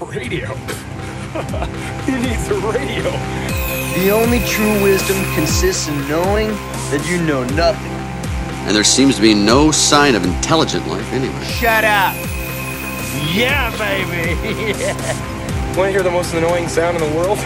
Radio? Who needs a radio? The only true wisdom consists in knowing that you know nothing. And there seems to be no sign of intelligent life anywhere. Shut up! Yeah, baby! Want to hear the most annoying sound in the world?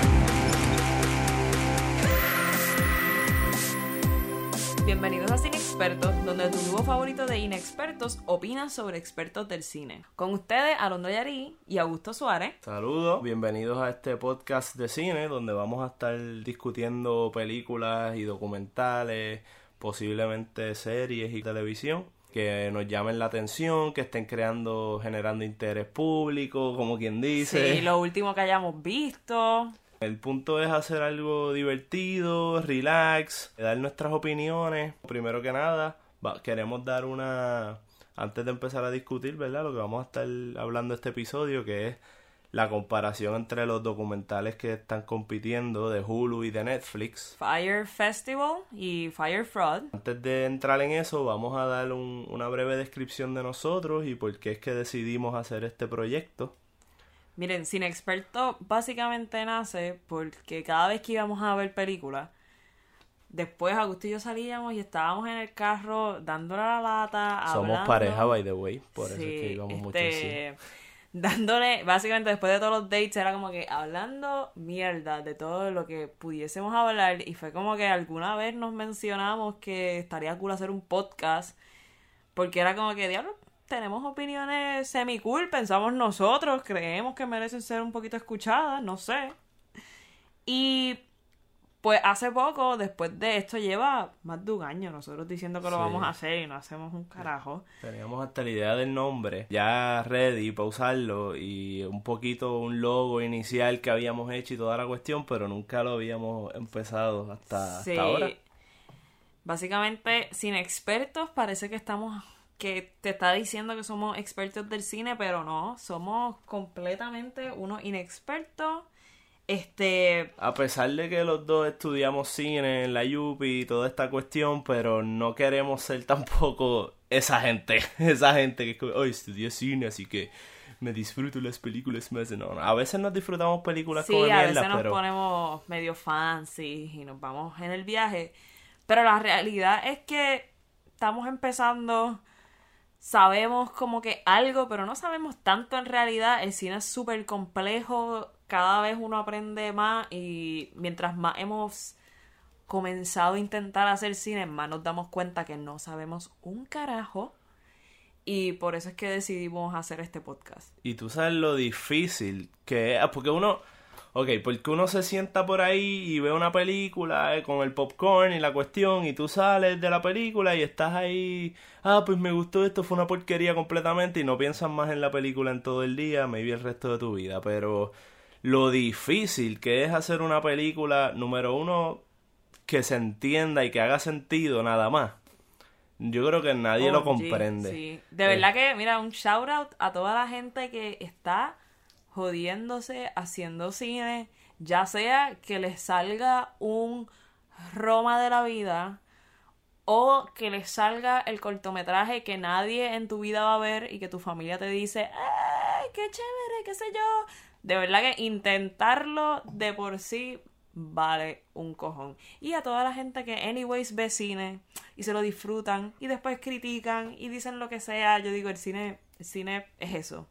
Donde tu grupo favorito de inexpertos opina sobre expertos del cine. Con ustedes, Alondra Yarí y Augusto Suárez. Saludos, bienvenidos a este podcast de cine donde vamos a estar discutiendo películas y documentales, posiblemente series y televisión que nos llamen la atención, que estén creando, generando interés público, como quien dice. Sí, lo último que hayamos visto. El punto es hacer algo divertido, relax, dar nuestras opiniones. Primero que nada, queremos dar una... Antes de empezar a discutir, ¿verdad? Lo que vamos a estar hablando este episodio, que es la comparación entre los documentales que están compitiendo de Hulu y de Netflix. Fire Festival y Fire Fraud. Antes de entrar en eso, vamos a dar un- una breve descripción de nosotros y por qué es que decidimos hacer este proyecto. Miren, Cine Experto básicamente nace porque cada vez que íbamos a ver películas, después Augusto y yo salíamos y estábamos en el carro dándole la lata, Somos hablando. pareja, by the way, por eso es que íbamos mucho este, dándole, básicamente después de todos los dates era como que hablando mierda de todo lo que pudiésemos hablar y fue como que alguna vez nos mencionamos que estaría cool hacer un podcast porque era como que diablo tenemos opiniones semi cool pensamos nosotros creemos que merecen ser un poquito escuchadas no sé y pues hace poco, después de esto, lleva más de un año nosotros diciendo que lo Sí. vamos a hacer y no hacemos un carajo. Teníamos hasta la idea del nombre ya ready para usarlo y un poquito un logo inicial que habíamos hecho y toda la cuestión, pero nunca lo habíamos empezado hasta, Sí. hasta ahora. Básicamente, sin expertos, parece que estamos. Que te está diciendo que somos expertos del cine, pero no, somos completamente unos inexpertos. Este. A pesar de que los dos estudiamos cine en la UPI y toda esta cuestión, pero no queremos ser tampoco esa gente, esa gente que como, "Ay, estudié cine, así que me disfruto las películas más. No, no, a veces nos disfrutamos películas Sí, como a mierda, veces nos pero ponemos medio fancy y nos vamos en el viaje. Pero la realidad es que estamos empezando, sabemos como que algo, pero no sabemos tanto en realidad. El cine es súper complejo, cada vez uno aprende más y mientras más hemos comenzado a intentar hacer cine, más nos damos cuenta que no sabemos un carajo. Y por eso es que decidimos hacer este podcast. Y tú sabes lo difícil que es, porque uno, ok, porque uno se sienta por ahí y ve una película eh, con el popcorn y la cuestión y tú sales de la película y estás ahí, ah, pues me gustó esto, fue una porquería completamente y no piensas más en la película en todo el día, maybe el resto de tu vida, pero lo difícil que es hacer una película, número uno, que se entienda y que haga sentido nada más. Yo creo que nadie lo comprende. sí. De Eh, verdad que, mira, un shout out a toda la gente que está jodiéndose haciendo cine, ya sea que les salga un Roma de la vida o que les salga el cortometraje que nadie en tu vida va a ver y que tu familia te dice, ¡ay, qué chévere, qué sé yo! De verdad que intentarlo de por sí vale un cojón. Y a toda la gente que anyways ve cine y se lo disfrutan y después critican y dicen lo que sea, yo digo, el cine, el cine es eso.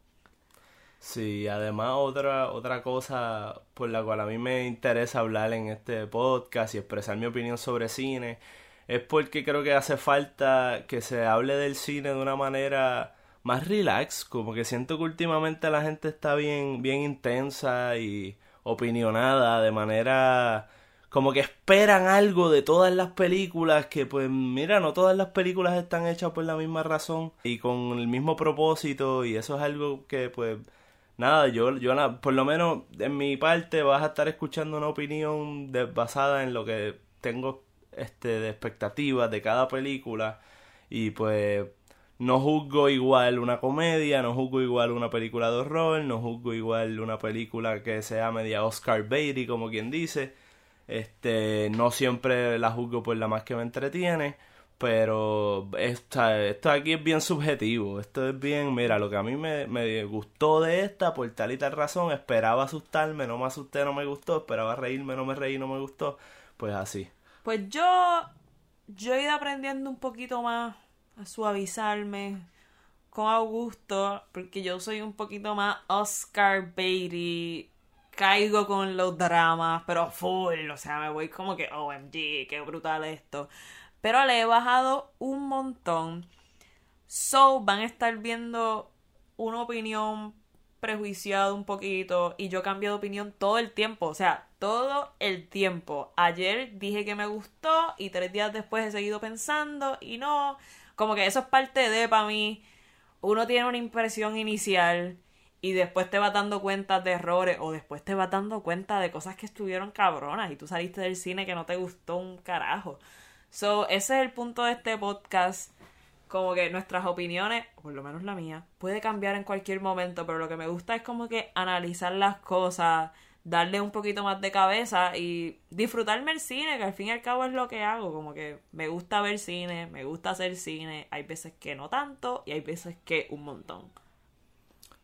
Sí, además otra, otra cosa por la cual a mí me interesa hablar en este podcast y expresar mi opinión sobre cine es porque creo que hace falta que se hable del cine de una manera más relax, como que siento que últimamente la gente está bien, bien intensa y opinionada de manera como que esperan algo de todas las películas que pues mira, no todas las películas están hechas por la misma razón y con el mismo propósito y eso es algo que pues nada, yo, yo por lo menos en mi parte vas a estar escuchando una opinión basada en lo que tengo este de expectativas de cada película y pues no juzgo igual una comedia, no juzgo igual una película de horror, no juzgo igual una película que sea media Oscar Beatty como quien dice. Este, no siempre la juzgo por la más que me entretiene, Pero esta, esto aquí es bien subjetivo. Esto es bien, mira, lo que a mí me, me gustó de esta, por tal y tal razón, esperaba asustarme, no me asusté, no me gustó, esperaba reírme, no me reí, no me gustó. Pues así. Pues yo, yo he ido aprendiendo un poquito más a suavizarme con Augusto, porque yo soy un poquito más Oscar Beatty. Caigo con los dramas, pero full, o sea, me voy como que, OMG, qué brutal esto. Pero le he bajado un montón. So, van a estar viendo una opinión prejuiciada un poquito y yo cambio de opinión todo el tiempo, o sea, todo el tiempo. Ayer dije que me gustó y tres días después he seguido pensando y no, como que eso es parte de para mí. Uno tiene una impresión inicial y después te vas dando cuenta de errores o después te vas dando cuenta de cosas que estuvieron cabronas y tú saliste del cine que no te gustó un carajo. So, ese es el punto de este podcast. Como que nuestras opiniones, por lo menos la mía, puede cambiar en cualquier momento, pero lo que me gusta es como que analizar las cosas, darle un poquito más de cabeza y disfrutarme el cine, que al fin y al cabo es lo que hago. Como que me gusta ver cine, me gusta hacer cine. Hay veces que no tanto y hay veces que un montón.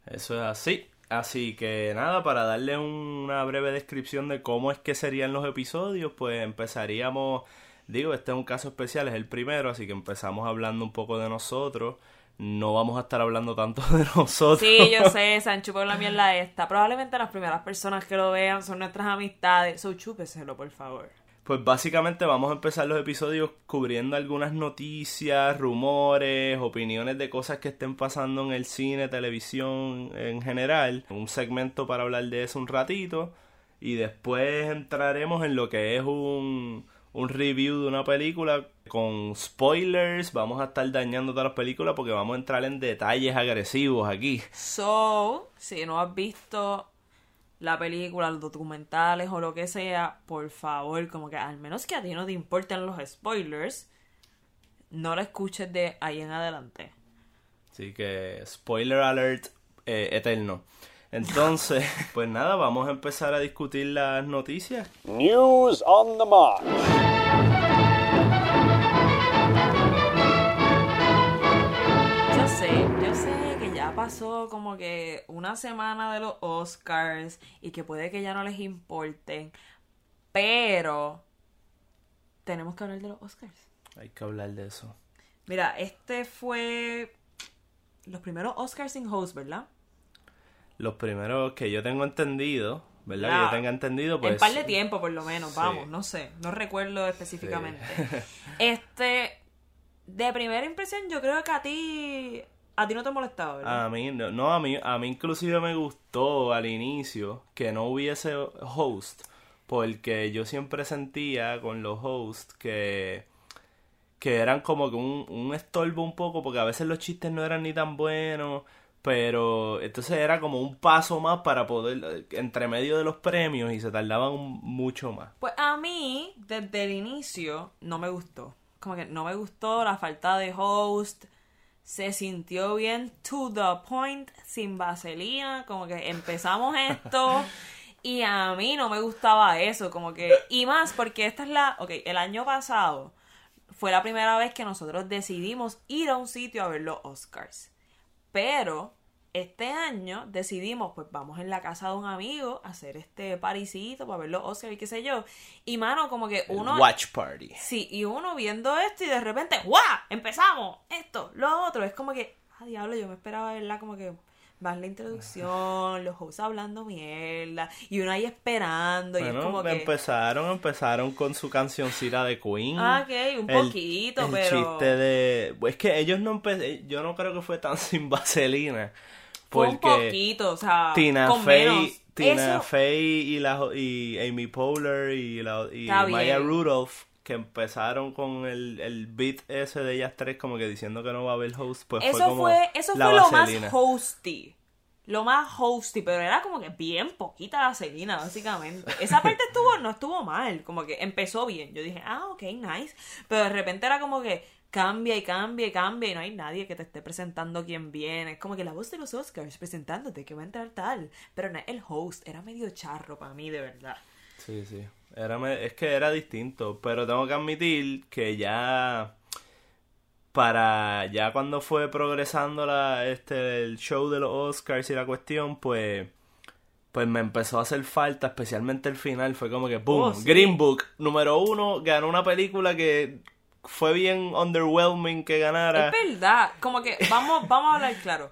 Eso es así. Así que nada, para darle una breve descripción de cómo es que serían los episodios, pues empezaríamos Digo, este es un caso especial, es el primero, así que empezamos hablando un poco de nosotros. No vamos a estar hablando tanto de nosotros. Sí, yo sé, Sancho por la mierda esta. Probablemente las primeras personas que lo vean son nuestras amistades. So, chúpeselo, por favor. Pues básicamente vamos a empezar los episodios cubriendo algunas noticias, rumores, opiniones de cosas que estén pasando en el cine, televisión en general. Un segmento para hablar de eso un ratito. Y después entraremos en lo que es un un review de una película con spoilers. Vamos a estar dañando todas las películas porque vamos a entrar en detalles agresivos aquí. So, si no has visto la película, los documentales o lo que sea, por favor, como que al menos que a ti no te importen los spoilers, no la escuches de ahí en adelante. Así que, spoiler alert eh, eterno. Entonces, pues nada, vamos a empezar a discutir las noticias. News on the march. Yo sé, yo sé que ya pasó como que una semana de los Oscars y que puede que ya no les importen, pero tenemos que hablar de los Oscars. Hay que hablar de eso. Mira, este fue los primeros Oscars sin host, ¿verdad? Los primeros que yo tengo entendido, ¿verdad? Que yo tenga entendido, pues... En par de tiempo, por lo menos, vamos, no sé, no recuerdo específicamente. Este, de primera impresión, yo creo que a ti, a ti no te molestaba, ¿verdad? A mí, no, no, a mí, a mí inclusive me gustó al inicio que no hubiese host, porque yo siempre sentía con los hosts que que eran como que un, un estorbo un poco, porque a veces los chistes no eran ni tan buenos, pero entonces era como un paso más para poder, entre medio de los premios y se tardaban mucho más. Pues a mí, desde el inicio, no me gustó. Como que no me gustó la falta de host. Se sintió bien to the point, sin vaselina. Como que empezamos esto. y a mí no me gustaba eso. Como que. Y más porque esta es la. Ok, el año pasado fue la primera vez que nosotros decidimos ir a un sitio a ver los Oscars. Pero este año decidimos, pues vamos en la casa de un amigo a hacer este parisito para ver los Oscars y qué sé yo. Y mano, como que uno. watch party. Sí, y uno viendo esto y de repente, ¡guau! Empezamos, esto, lo otro. Es como que, ah, diablo, yo me esperaba verla como que más la introducción, los hosts hablando mierda, y uno ahí esperando, y es como que... empezaron, empezaron con su cancioncita de Queen. Ah, ok, un poquito, el pero... chiste de... Es que ellos no empezaron, yo no creo que fue tan sin vaselina. Fue un poquito, o sea, Tina con Fey, menos. Tina Eso- Fey y, la, y Amy Poehler y, la, y Maya. Rudolph que empezaron con el, el beat ese de ellas tres como que diciendo que no va a haber host, pues eso fue como fue, eso la fue lo más hosty. Lo más hosty, pero era como que bien poquita vaselina, básicamente. Esa parte estuvo, no estuvo mal, como que empezó bien. Yo dije, ah, ok, nice. Pero de repente era como que cambia y cambia y cambia y no hay nadie que te esté presentando quién viene. Es como que la voz de los Oscars presentándote que va a entrar tal. Pero no, el host era medio charro para mí, de verdad. Sí, sí. Era, es que era distinto, pero tengo que admitir que ya para ya cuando fue progresando la, este, el show de los Oscars y la cuestión, pues pues me empezó a hacer falta, especialmente el final, fue como que boom, Oh, sí. Green Book, número uno, ganó una película que fue bien underwhelming que ganara. Es verdad, como que vamos, vamos a hablar claro.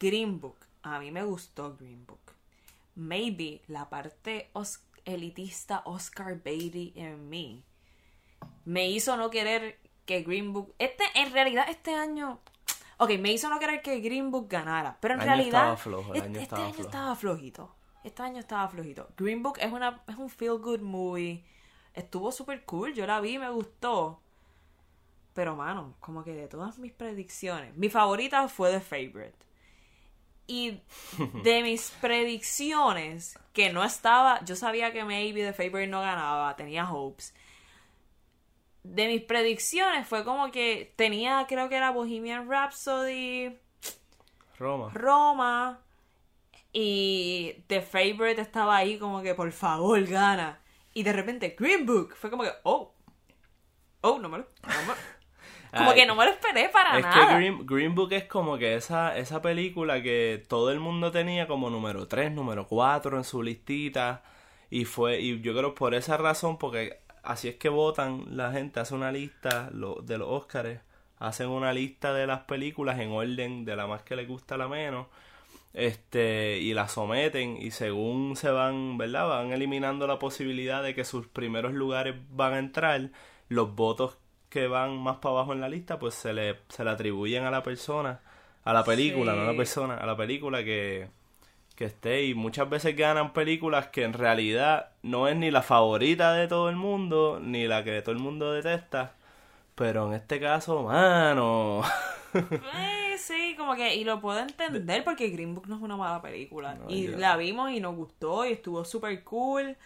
Green Book, a mí me gustó Green Book. Maybe la parte os- elitista Oscar Beatty en mí me hizo no querer que Green Book. Este, en realidad, este año. Ok, me hizo no querer que Green Book ganara. Pero en El año realidad. estaba flojo, el este, año este estaba año flojo. estaba flojito. Este año estaba flojito. Green Book es una es un feel good movie. Estuvo súper cool. Yo la vi, me gustó. Pero, mano, como que de todas mis predicciones, mi favorita fue The Favorite. Y de mis predicciones, que no estaba, yo sabía que maybe The Favorite no ganaba, tenía hopes. De mis predicciones fue como que tenía, creo que era Bohemian Rhapsody, Roma. Roma, y The Favorite estaba ahí como que por favor gana. Y de repente Green Book fue como que, oh, oh, no me lo, no me- como Ay, que no me lo esperé para Es nada. que Green, Green Book es como que esa, esa película que todo el mundo tenía como número 3, número 4 en su listita. Y fue, y yo creo por esa razón, porque así es que votan la gente, hace una lista lo- de los Oscars, hacen una lista de las películas en orden de la más que les gusta a la menos. Este, y la someten, y según se van, ¿verdad? Van eliminando la posibilidad de que sus primeros lugares van a entrar, los votos que van más para abajo en la lista, pues se le, se le atribuyen a la persona, a la película, Sí. no a la persona, a la película que, que esté. Y muchas veces ganan películas que en realidad no es ni la favorita de todo el mundo, ni la que todo el mundo detesta. Pero en este caso, mano. Eh, sí, como que, y lo puedo entender porque Green Book no es una mala película. No, y yo- la vimos y nos gustó y estuvo súper cool.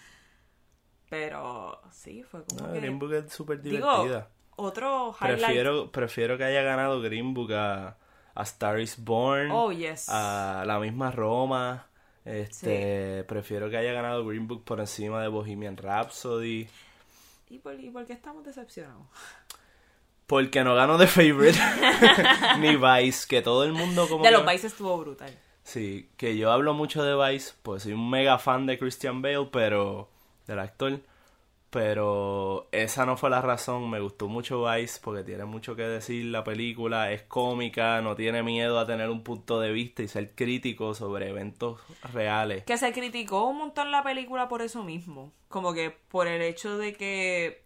Pero sí, fue como no, que... Green Book es súper digo, divertida. Otro highlight... Prefiero, prefiero que haya ganado Green Book a, a Star is Born, Oh, yes. a la misma Roma. Este, prefiero que haya ganado Green Book por encima de Bohemian Rhapsody. ¿Y por, ¿Y por qué estamos decepcionados? Porque no ganó The Favorite ni Vice, que todo el mundo como De que- los Vice estuvo brutal. Sí, que yo hablo mucho de Vice, pues soy un mega fan de Christian Bale, pero del actor, pero esa no fue la razón, me gustó mucho Vice porque tiene mucho que decir la película, es cómica, no tiene miedo a tener un punto de vista y ser crítico sobre eventos reales. Que se criticó un montón la película por eso mismo. Como que por el hecho de que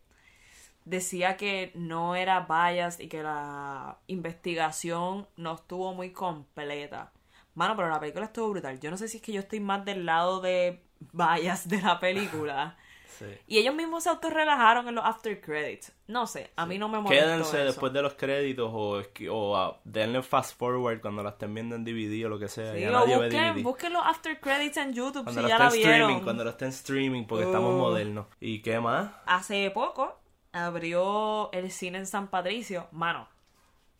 decía que no era bias y que la investigación no estuvo muy completa. Mano, pero la película estuvo brutal. Yo no sé si es que yo estoy más del lado de bias de la película. Sí. Y ellos mismos se autorrelajaron en los after credits. No sé, a mí no me molestó Quédense eso. después de los créditos o, ah, denle fast forward cuando la estén viendo en DVD o lo que sea. Sí, ya ve busquen, DVD. busquen los after credits en YouTube Cuando si ya la streaming, vieron. cuando lo está en streaming, porque estamos Uh. modernos. ¿Y qué más? Hace poco abrió el cine en San Patricio. Mano,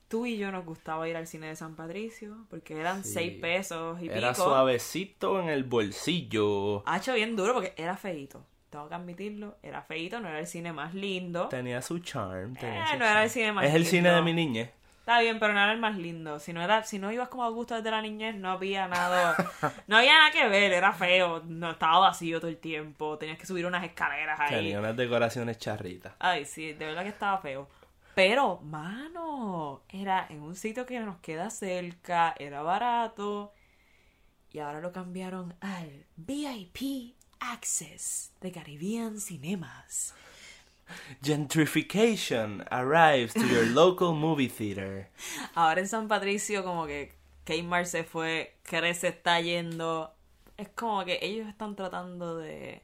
tú y yo nos gustaba ir al cine de San Patricio porque eran Sí. seis pesos y Era pico. suavecito en el bolsillo. Ha hecho bien duro porque era feíto. Tengo que admitirlo, era feíto, no era el cine más lindo. Tenía su charm. tenía Eh, su no era el cine más Es el lindo. cine de mi niñez. Está bien, pero no era el más lindo. Si no era, si no ibas como a gusto desde la niñez, no había nada, no había nada que ver, era feo, no estaba vacío todo el tiempo, tenías que subir unas escaleras ahí. Tenía unas decoraciones charritas. Ay, sí, de verdad que estaba feo. Pero, mano, era en un sitio que nos queda cerca, era barato. Y ahora lo cambiaron al VIP Access de Caribbean Cinemas. Gentrification arrives to your local movie theater. Ahora en San Patricio como que Kmart se fue, Cres se está yendo. Es como que ellos están tratando de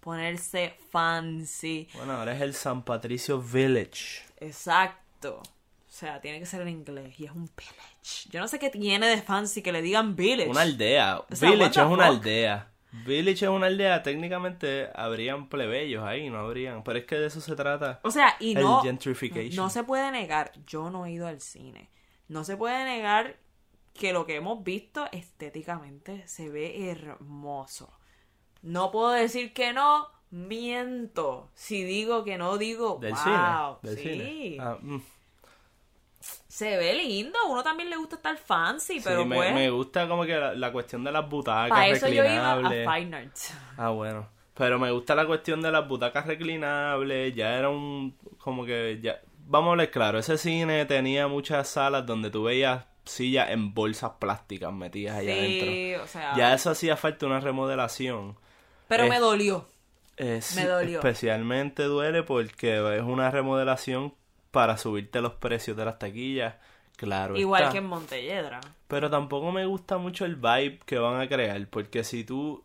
ponerse fancy. Bueno, ahora es el San Patricio Village. Exacto. O sea, tiene que ser en inglés y es un village. Yo no sé qué tiene de fancy que le digan village. Una aldea. O sea, what Village the es una aldea. Village es una aldea. Técnicamente habrían plebeyos ahí, no habrían. Pero es que de eso se trata. O sea, y El no. gentrification. No se puede negar. Yo no he ido al cine. No se puede negar que lo que hemos visto estéticamente se ve hermoso. No puedo decir que no. Miento. Si digo que no, digo Del wow. cine. Del sí. cine. Ah, mm. Se ve lindo. Uno también le gusta estar fancy, pero me, pues. me gusta como que la, la cuestión de las butacas para eso yo iba a reclinables. Fine Arts. Ah, bueno. Pero me gusta la cuestión de las butacas reclinables. Ya era un. Como que ya. Vamos a hablar claro. Ese cine tenía muchas salas donde tú veías sillas en bolsas plásticas metidas allá Sí, adentro. o sea. Ya eso hacía falta una remodelación. Pero me es- dolió. Sí, Me dolió. Especialmente duele porque es una remodelación para subirte los precios de las taquillas. Claro. Igual está. que en Montelledra. Pero tampoco me gusta mucho el vibe que van a crear, porque si tú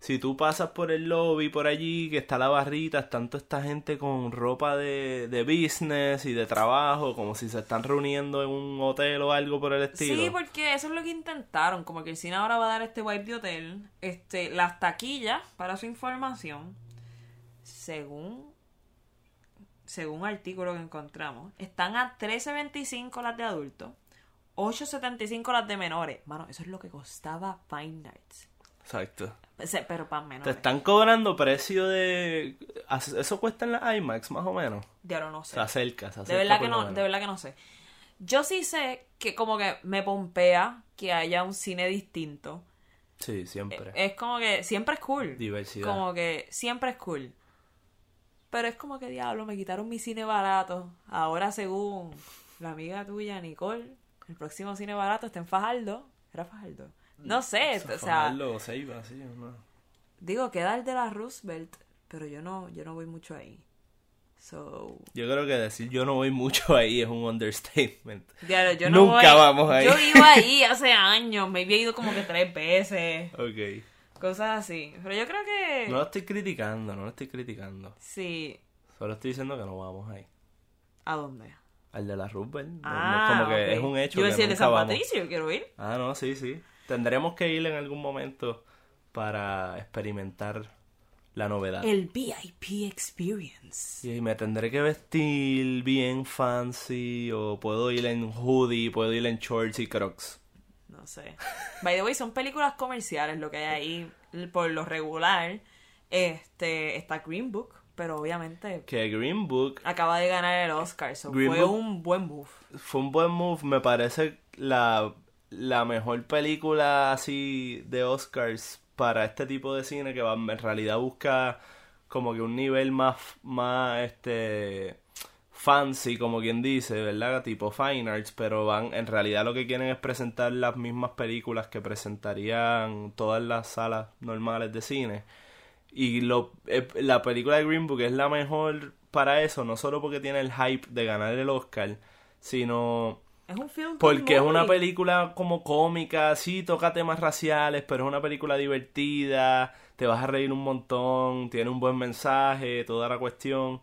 si tú pasas por el lobby por allí, que está la barrita, están toda esta gente con ropa de, de business y de trabajo, como si se están reuniendo en un hotel o algo por el estilo. Sí, porque eso es lo que intentaron. Como que el cine ahora va a dar este vibe de hotel. Este, las taquillas, para su información, según según artículo que encontramos, están a 13.25 las de adultos, 8.75 las de menores. Mano, eso es lo que costaba Fine Arts. Exacto. Pero para Te menores. están cobrando precio de... Eso cuesta en la IMAX, más o menos. Ya no, no sé. Se acerca, se acerca De verdad que no, menos. de verdad que no sé. Yo sí sé que como que me pompea que haya un cine distinto. Sí, siempre. Es como que siempre es cool. Diversidad. Como que siempre es cool. Pero es como que diablo, me quitaron mi cine barato. Ahora según la amiga tuya, Nicole, el próximo cine barato está en Fajardo. ¿Era Fajardo? No sé, o sea, Fajardo o Ceiba, sí, no. digo, queda el de la Roosevelt, pero yo no, yo no voy mucho ahí. So, Yo creo que decir yo no voy mucho ahí es un understatement. yo no Nunca voy- vamos ahí. Yo iba ahí hace años, me había ido como que tres veces, Ok. Cosas así. Pero yo creo que No lo estoy criticando, no lo estoy criticando. sí. Solo estoy diciendo que no vamos ahí. ¿A dónde? Al de la no Ah, como que es un hecho Yo decía el de San vamos. Patricio, quiero ir. Ah, no, sí, sí. Tendremos que ir en algún momento para experimentar la novedad. El VIP Experience. Y me tendré que vestir bien fancy o puedo ir en hoodie, puedo ir en shorts y crocs. No sé. By the way, son películas comerciales lo que hay ahí. Por lo regular, este está Green Book, pero obviamente Que Green Book acaba de ganar el Oscar, so Green fue Book- un buen move. fue un buen move, me parece la, la mejor película así de Oscars para este tipo de cine que va, en realidad busca como que un nivel más, más este fancy, como quien dice, ¿verdad? Tipo Fine Arts, pero van, en realidad lo que quieren es presentar las mismas películas que presentarían todas las salas normales de cine. Y lo, eh, la película de Green Book es la mejor para eso, no solo porque tiene el hype de ganar el Oscar, sino Es un film porque es una película como cómica, sí, toca temas raciales, pero es una película divertida, te vas a reír un montón, tiene un buen mensaje, toda la cuestión.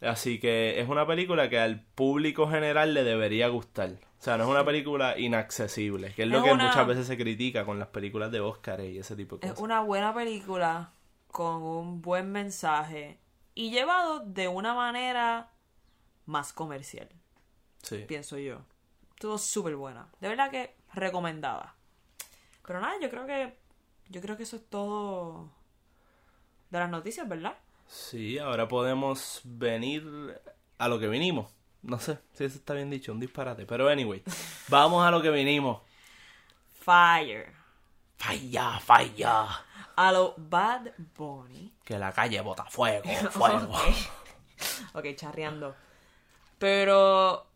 Así que es una película que al público general le debería gustar. O sea, no es una película inaccesible, que es lo Es que una- muchas veces se critica con las películas de Oscar y ese tipo de Es cosas. una buena película con un buen mensaje y llevado de una manera más comercial, Sí. pienso yo. Estuvo súper buena. De verdad que recomendada. Pero nada, yo creo que yo creo que eso es todo de las noticias, ¿verdad? Sí, ahora podemos venir a lo que vinimos. No sé si eso está bien dicho, un disparate. Pero anyway, vamos a lo que vinimos. Fire. Falla, falla. A lo Bad Bunny. Que la calle bota fuego, fuego. Ok, charreando. Pero.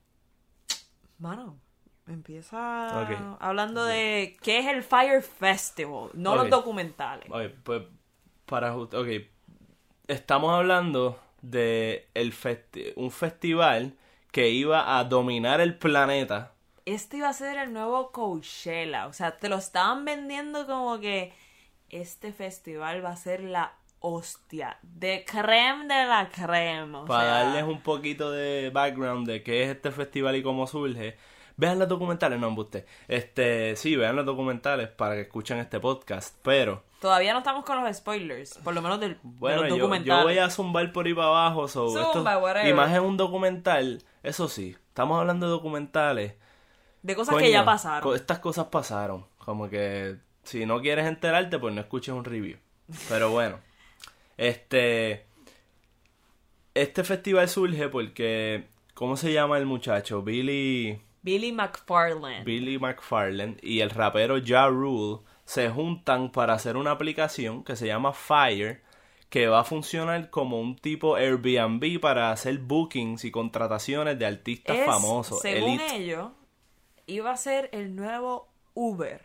Mano, empieza hablando de qué es el Fire Festival, no los documentales. Oye, pues para ok, estamos hablando de el festi- un festival que iba a dominar el planeta. Este iba a ser el nuevo Coachella. O sea, te lo estaban vendiendo como que este festival va a ser la hostia. De creme de la creme. o Para sea, darles un poquito de background de qué es este festival y cómo surge. Vean los documentales, no embuste. Este, sí, vean los documentales para que escuchen este podcast, pero Todavía no estamos con los spoilers. Por lo menos del, de Bueno, los yo, documentales. yo voy a zumbar por ahí para abajo. so, Zumba, esto- whatever. y más en un documental, eso sí, estamos hablando de documentales. De cosas Coño, que ya pasaron. Estas cosas pasaron. Como que si no quieres enterarte, pues no escuches un review. Pero bueno, este. Este festival surge porque. ¿Cómo se llama el muchacho? Billy. Billy McFarland. Billy McFarland y el rapero Ja Rule se juntan para hacer una aplicación que se llama Fire que va a funcionar como un tipo Airbnb para hacer bookings y contrataciones de artistas Es, famosos. Según ellos, iba a ser el nuevo Uber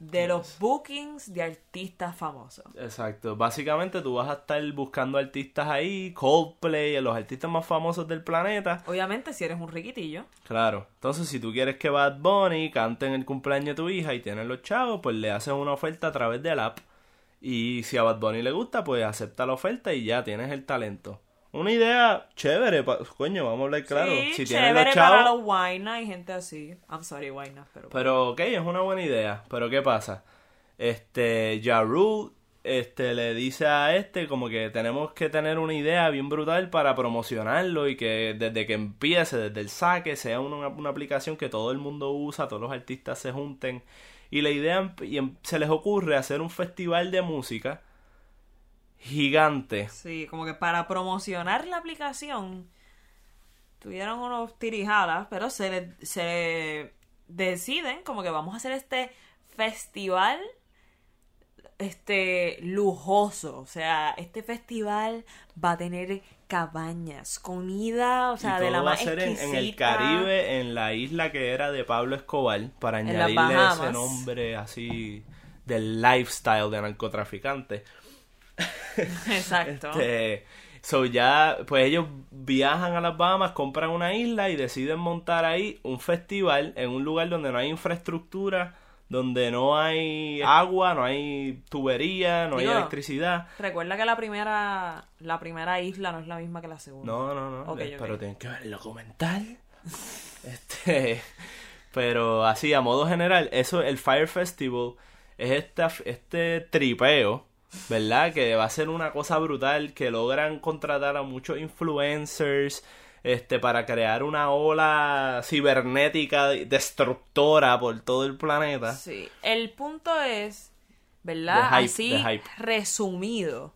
de los bookings de artistas famosos. Exacto. Básicamente tú vas a estar buscando artistas ahí, Coldplay, los artistas más famosos del planeta. Obviamente, si eres un riquitillo. Claro. Entonces, si tú quieres que Bad Bunny cante en el cumpleaños de tu hija y tienes los chavos, pues le haces una oferta a través del app. Y si a Bad Bunny le gusta, pues acepta la oferta y ya tienes el talento. Una idea chévere, pa- coño, vamos a hablar claro. sí, si chévere los para chavos, los wainas y gente así. I'm sorry, wainas, pero... Pero ok, es una buena idea. Pero ¿qué pasa? Este, Ja Rule, este, le dice a este como que tenemos que tener una idea bien brutal para promocionarlo y que desde que empiece, desde el saque, sea una, una aplicación que todo el mundo usa, todos los artistas se junten. Y la idea, y em- se les ocurre hacer un festival de música gigante. Sí, como que para promocionar la aplicación tuvieron unos tirijadas, pero se, le- se deciden como que vamos a hacer este festival este lujoso, o sea, este festival va a tener cabañas, comida, o sea, y de la va a más ser en, en el. Caribe, en la isla que era de Pablo Escobar, para En añadirle ese nombre así del lifestyle de narcotraficante. Exacto. Este, so ya, pues ellos viajan a las Bahamas, compran una isla y deciden montar ahí un festival en un lugar donde no hay infraestructura, donde no hay agua, no hay tubería, no Digo, hay electricidad. Recuerda que la primera la primera isla no es la misma que la segunda. No, no, no. Ok, eh. Pero tienen que ver el documental. este. Pero así, a modo general, eso, el Fire Festival es esta, este tripeo, ¿verdad? Que va a ser una cosa brutal, que logran contratar a muchos influencers, este, para crear una ola cibernética destructora por todo el planeta. Sí, el punto es, ¿verdad? Hype, Así resumido,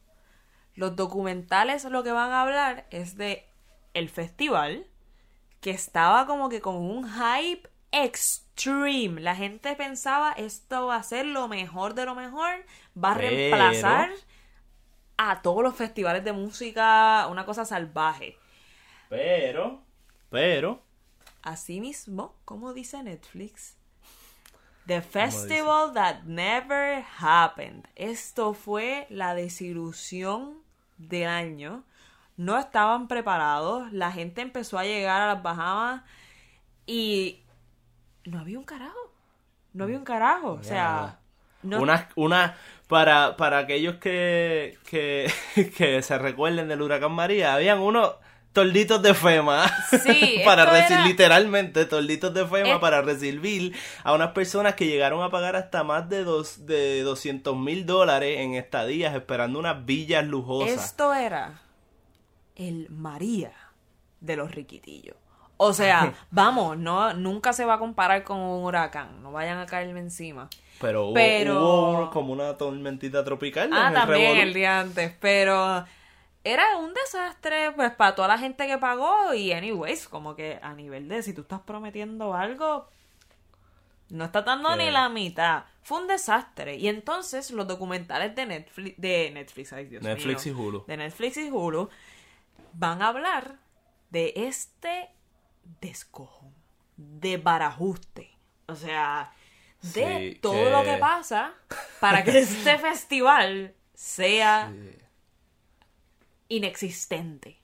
los documentales lo que van a hablar es de el festival que estaba como que con un hype extreme. La gente pensaba esto va a ser lo mejor de lo mejor, va a Pero- reemplazar a todos los festivales de música, una cosa salvaje. Pero, pero, Asimismo, como dice Netflix, The Festival That Never Happened. Esto fue la desilusión del año. No estaban preparados. La gente empezó a llegar a las Bahamas y no había un carajo. No había un carajo. O sea. No, Una, una para, para aquellos que, que, que se recuerden del huracán María, habían unos torditos de FEMA Sí, para esto recibir, era- literalmente, torditos de FEMA para recibir a unas personas que llegaron a pagar hasta más de, dos, de 200 mil dólares en estadías esperando unas villas lujosas. Esto era el María de los riquitillos. O sea, vamos, no, nunca se va a comparar con un huracán. No vayan a caerme encima. Pero, hubo, pero- hubo como una tormentita tropical. Ah, en el también el día antes. Pero era un desastre, pues, para toda la gente que pagó. Y, anyways, como que a nivel de si tú estás prometiendo algo, no está dando ni la mitad. Fue un desastre. Y entonces los documentales de Netflix, de Netflix, ay Dios Netflix mío, y Hulu. de Netflix y Hulu, van a hablar de este descojón, de barajuste. O sea, de Sí, todo que- lo que pasa para que este festival sea inexistente.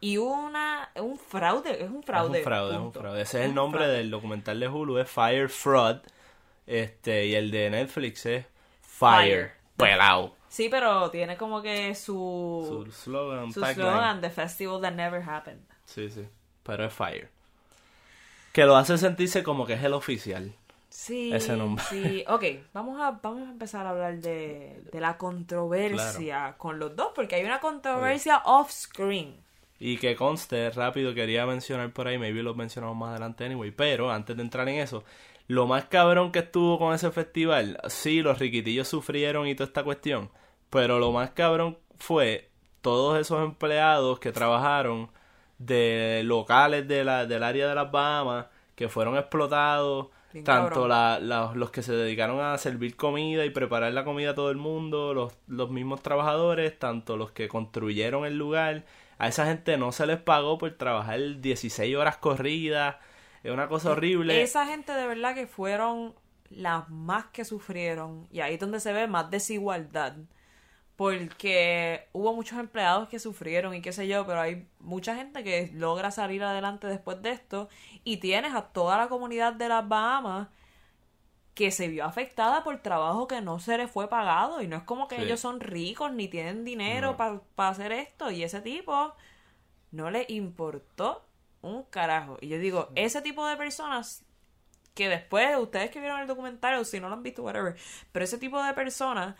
Y una un fraude, es un fraude. Es un fraude, es un punto. fraude. Ese es el nombre fraude. del documental de Hulu, es Fire Fraud. Este, y el de Netflix es Fire. Fire. Pelao. Sí, pero tiene como que su Su slogan, su slogan, The Festival That Never Happened. Sí, sí. Pero es Fire. Que lo hace sentirse como que es el oficial. Sí, Ese nombre. sí. Ok, vamos a, vamos a empezar a hablar de, de la controversia con los dos, porque hay una controversia off-screen. Y que conste, rápido quería mencionar por ahí, maybe lo mencionamos más adelante anyway, pero antes de entrar en eso, lo más cabrón que estuvo con ese festival, sí, los riquitillos sufrieron y toda esta cuestión, pero lo más cabrón fue todos esos empleados que trabajaron de locales de la, del área de las Bahamas que fueron explotados, Bien tanto la- los que se dedicaron a servir comida y preparar la comida a todo el mundo, los, los mismos trabajadores, tanto los que construyeron el lugar, a esa gente no se les pagó por trabajar 16 horas corridas, es una cosa horrible. Esa gente de verdad que fueron las más que sufrieron. Y ahí es donde se ve más desigualdad. Porque hubo muchos empleados que sufrieron y qué sé yo, pero hay mucha gente que logra salir adelante después de esto. Y tienes a toda la comunidad de las Bahamas que se vio afectada por trabajo que no se les fue pagado. Y no es como que Sí. ellos son ricos ni tienen dinero No. para hacer esto. Y ese tipo no le importó un carajo. Y yo digo, ese tipo de personas que después, ustedes que vieron el documental, o si no lo han visto, whatever, pero ese tipo de personas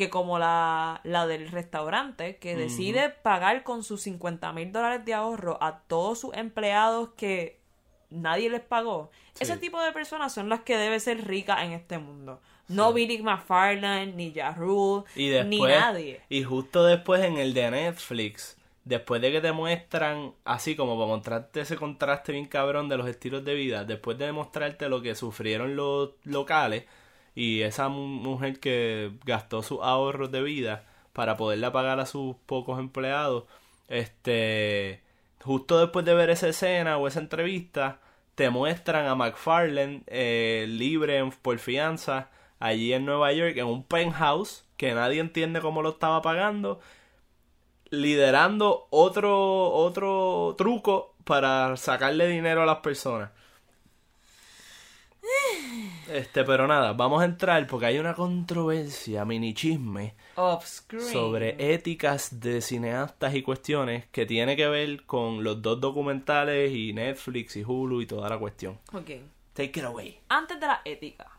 que como la, la del restaurante, que decide pagar con sus 50 mil dólares de ahorro a todos sus empleados que nadie les pagó, Sí. ese tipo de personas son las que deben ser ricas en este mundo. No Billy McFarlane, ni Ja Rule, Y después, ni nadie. Y justo después en el de Netflix, después de que te muestran, así como para mostrarte ese contraste bien cabrón de los estilos de vida, después de mostrarte lo que sufrieron los locales y esa mu- mujer que gastó sus ahorros de vida para poderla pagar a sus pocos empleados, este, justo después de ver esa escena o esa entrevista, te muestran a McFarlane eh, libre por fianza allí en Nueva York en un penthouse que nadie entiende cómo lo estaba pagando liderando otro otro truco para sacarle dinero a las personas este pero nada vamos a entrar porque hay una controversia mini chisme sobre éticas de cineastas y cuestiones que tiene que ver con los dos documentales y Netflix y Hulu y toda la cuestión Ok. take it away Antes de la ética,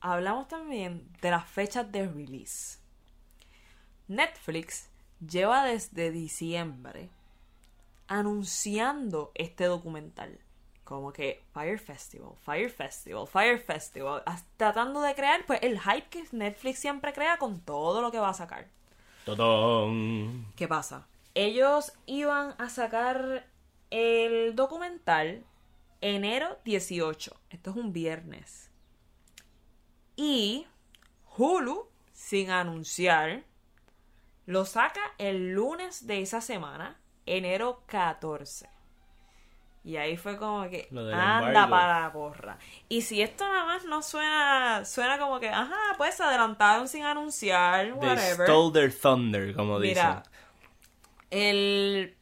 hablamos también de las fechas de release. Netflix lleva desde diciembre anunciando este documental. Como que Fire Festival, Fire Festival, Fire Festival. Tratando de crear pues el hype que Netflix siempre crea con todo lo que va a sacar. Totón. ¿Qué pasa? Ellos iban a sacar el documental enero 18. Esto es un viernes. Y Hulu, sin anunciar, lo saca el lunes de esa semana, enero 14. Y ahí fue como que anda embargo. para la porra. Y si esto nada más no suena, suena como que, ajá, pues adelantaron sin anunciar, They whatever. stole their thunder, como Mira, dicen. el...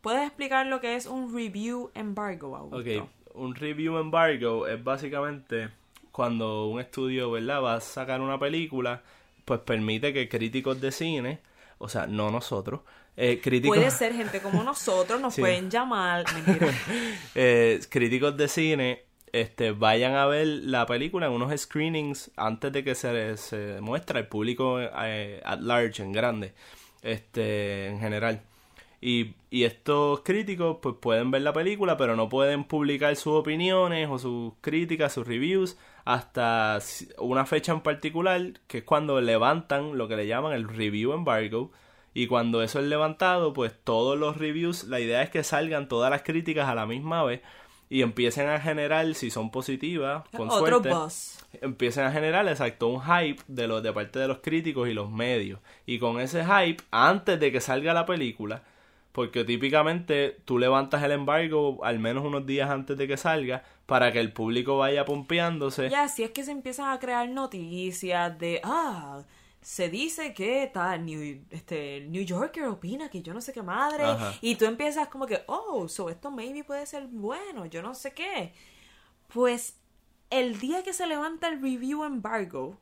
¿Puedes explicar lo que es un review embargo, Augusto? Ok, un review embargo es básicamente cuando un estudio, ¿verdad? Va a sacar una película, pues permite que críticos de cine, o sea, no nosotros, eh, críticos, Puede ser gente como nosotros, nos Sí. pueden llamar. Eh, críticos de cine este, vayan a ver la película en unos screenings antes de que se, se muestre al público eh, at large, en grande, este, en general. Y, y estos críticos pues pueden ver la película, pero no pueden publicar sus opiniones o sus críticas, sus reviews, hasta una fecha en particular, que es cuando levantan lo que le llaman el review embargo. Y cuando eso es levantado, pues todos los reviews, la idea es que salgan todas las críticas a la misma vez y empiecen a generar, si son positivas, con Otro suerte, buzz. empiecen a generar exacto un hype de los de parte de los críticos y los medios y con ese hype antes de que salga la película porque típicamente tú levantas el embargo al menos unos días antes de que salga para que el público vaya pompeándose Ya, si es que se empiezan a crear noticias de, ah, se dice que tal, New, este, el New Yorker opina que yo no sé qué madre, Ajá. y tú empiezas como que, oh, so esto maybe puede ser bueno, yo no sé qué. Pues el día que se levanta el review embargo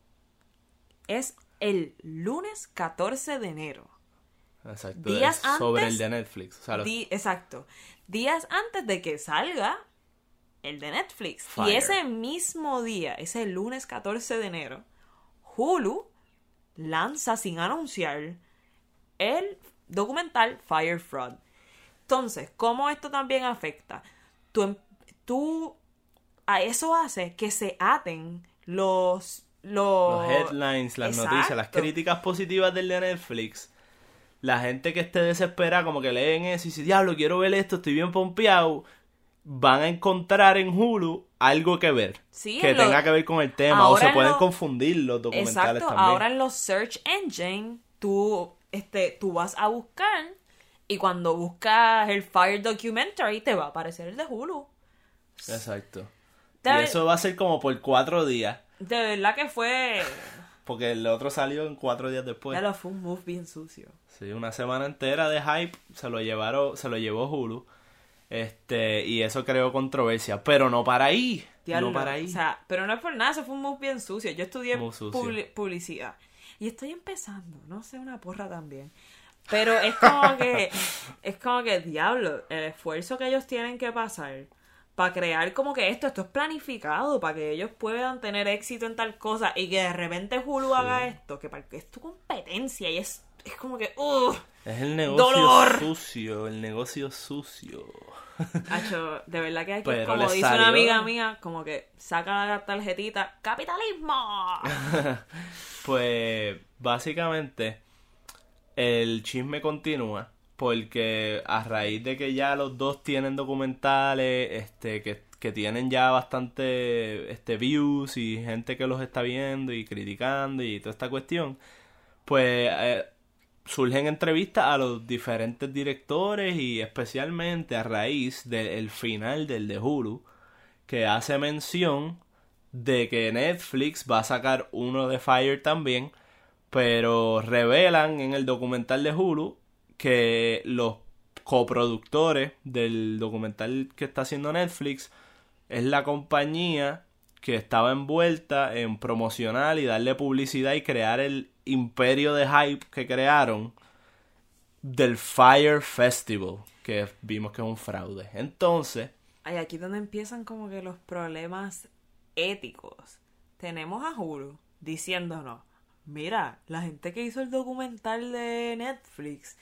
es el lunes 14 de enero. exacto días es sobre antes, el de Netflix o sea, los- Di- exacto. Días antes de que salga el de Netflix. Fire. Y ese mismo día, ese lunes 14 de enero, Hulu lanza sin anunciar el documental Fire Fraud. Entonces, ¿cómo esto también afecta? Tú, em- tú a eso hace que se aten los los, los headlines, las noticias, las críticas positivas del de Netflix. La gente que esté desesperada, como que leen eso y dice, diablo, quiero ver esto, estoy bien pompeado. Van a encontrar en Hulu algo que ver. Sí, que lo- tenga que ver con el tema. O se en pueden lo- confundir los documentales Exacto, también. ahora en los search engine, tú, este, tú vas a buscar y cuando buscas el Fire Documentary te va a aparecer el de Hulu. Exacto. De, Y eso va a ser como por cuatro días. de verdad que fue... Porque el otro salió en cuatro días después. Ya lo fue un move bien sucio. Sí, una semana entera de hype se lo llevaron, se lo llevó Hulu. Este, y eso creó controversia. Pero no para ahí. Diablo, no para ahí. O sea, pero no es por nada, eso fue un move bien sucio. Yo estudié publi- publicidad. Y estoy empezando, no sé, una porra también. Pero es como que, es como que, diablo, el esfuerzo que ellos tienen que pasar para crear como que esto, esto es planificado, para que ellos puedan tener éxito en tal cosa y que de repente Hulu haga esto, que, para- que es tu competencia y es, es como que, uh, es el negocio dolor. sucio, el negocio sucio. Hacho, de verdad que aquí, Pero como dice una salió. amiga mía, como que saca la tarjetita, ¡capitalismo! Pues básicamente el chisme continúa porque a raíz de que ya los dos tienen documentales, este, que, que tienen ya bastante este, views y gente que los está viendo y criticando y toda esta cuestión, pues eh, surgen entrevistas a los diferentes directores y especialmente a raíz del final del de Hulu, que hace mención de que Netflix va a sacar uno de Fire también, pero revelan en el documental de Hulu que los coproductores del documental que está haciendo Netflix es la compañía que estaba envuelta en promocionar y darle publicidad y crear el imperio de hype que crearon del Fire Festival, que vimos que es un fraude. Entonces, Ay, aquí donde empiezan como que los problemas éticos. Tenemos a Hulu diciéndonos, mira, la gente que hizo el documental de Netflix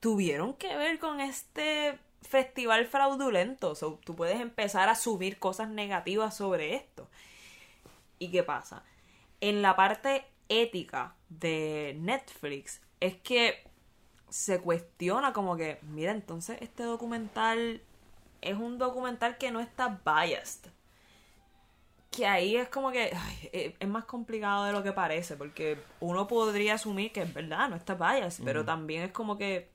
tuvieron que ver con este festival fraudulento. So, tú puedes empezar a subir cosas negativas sobre esto. ¿Y qué pasa? En la parte ética de Netflix es que se cuestiona como que, mira, entonces este documental es un documental que no está biased. Que ahí es como que ay, eh, es más complicado de lo que parece, porque uno podría asumir que es verdad, no está biased, pero también es como que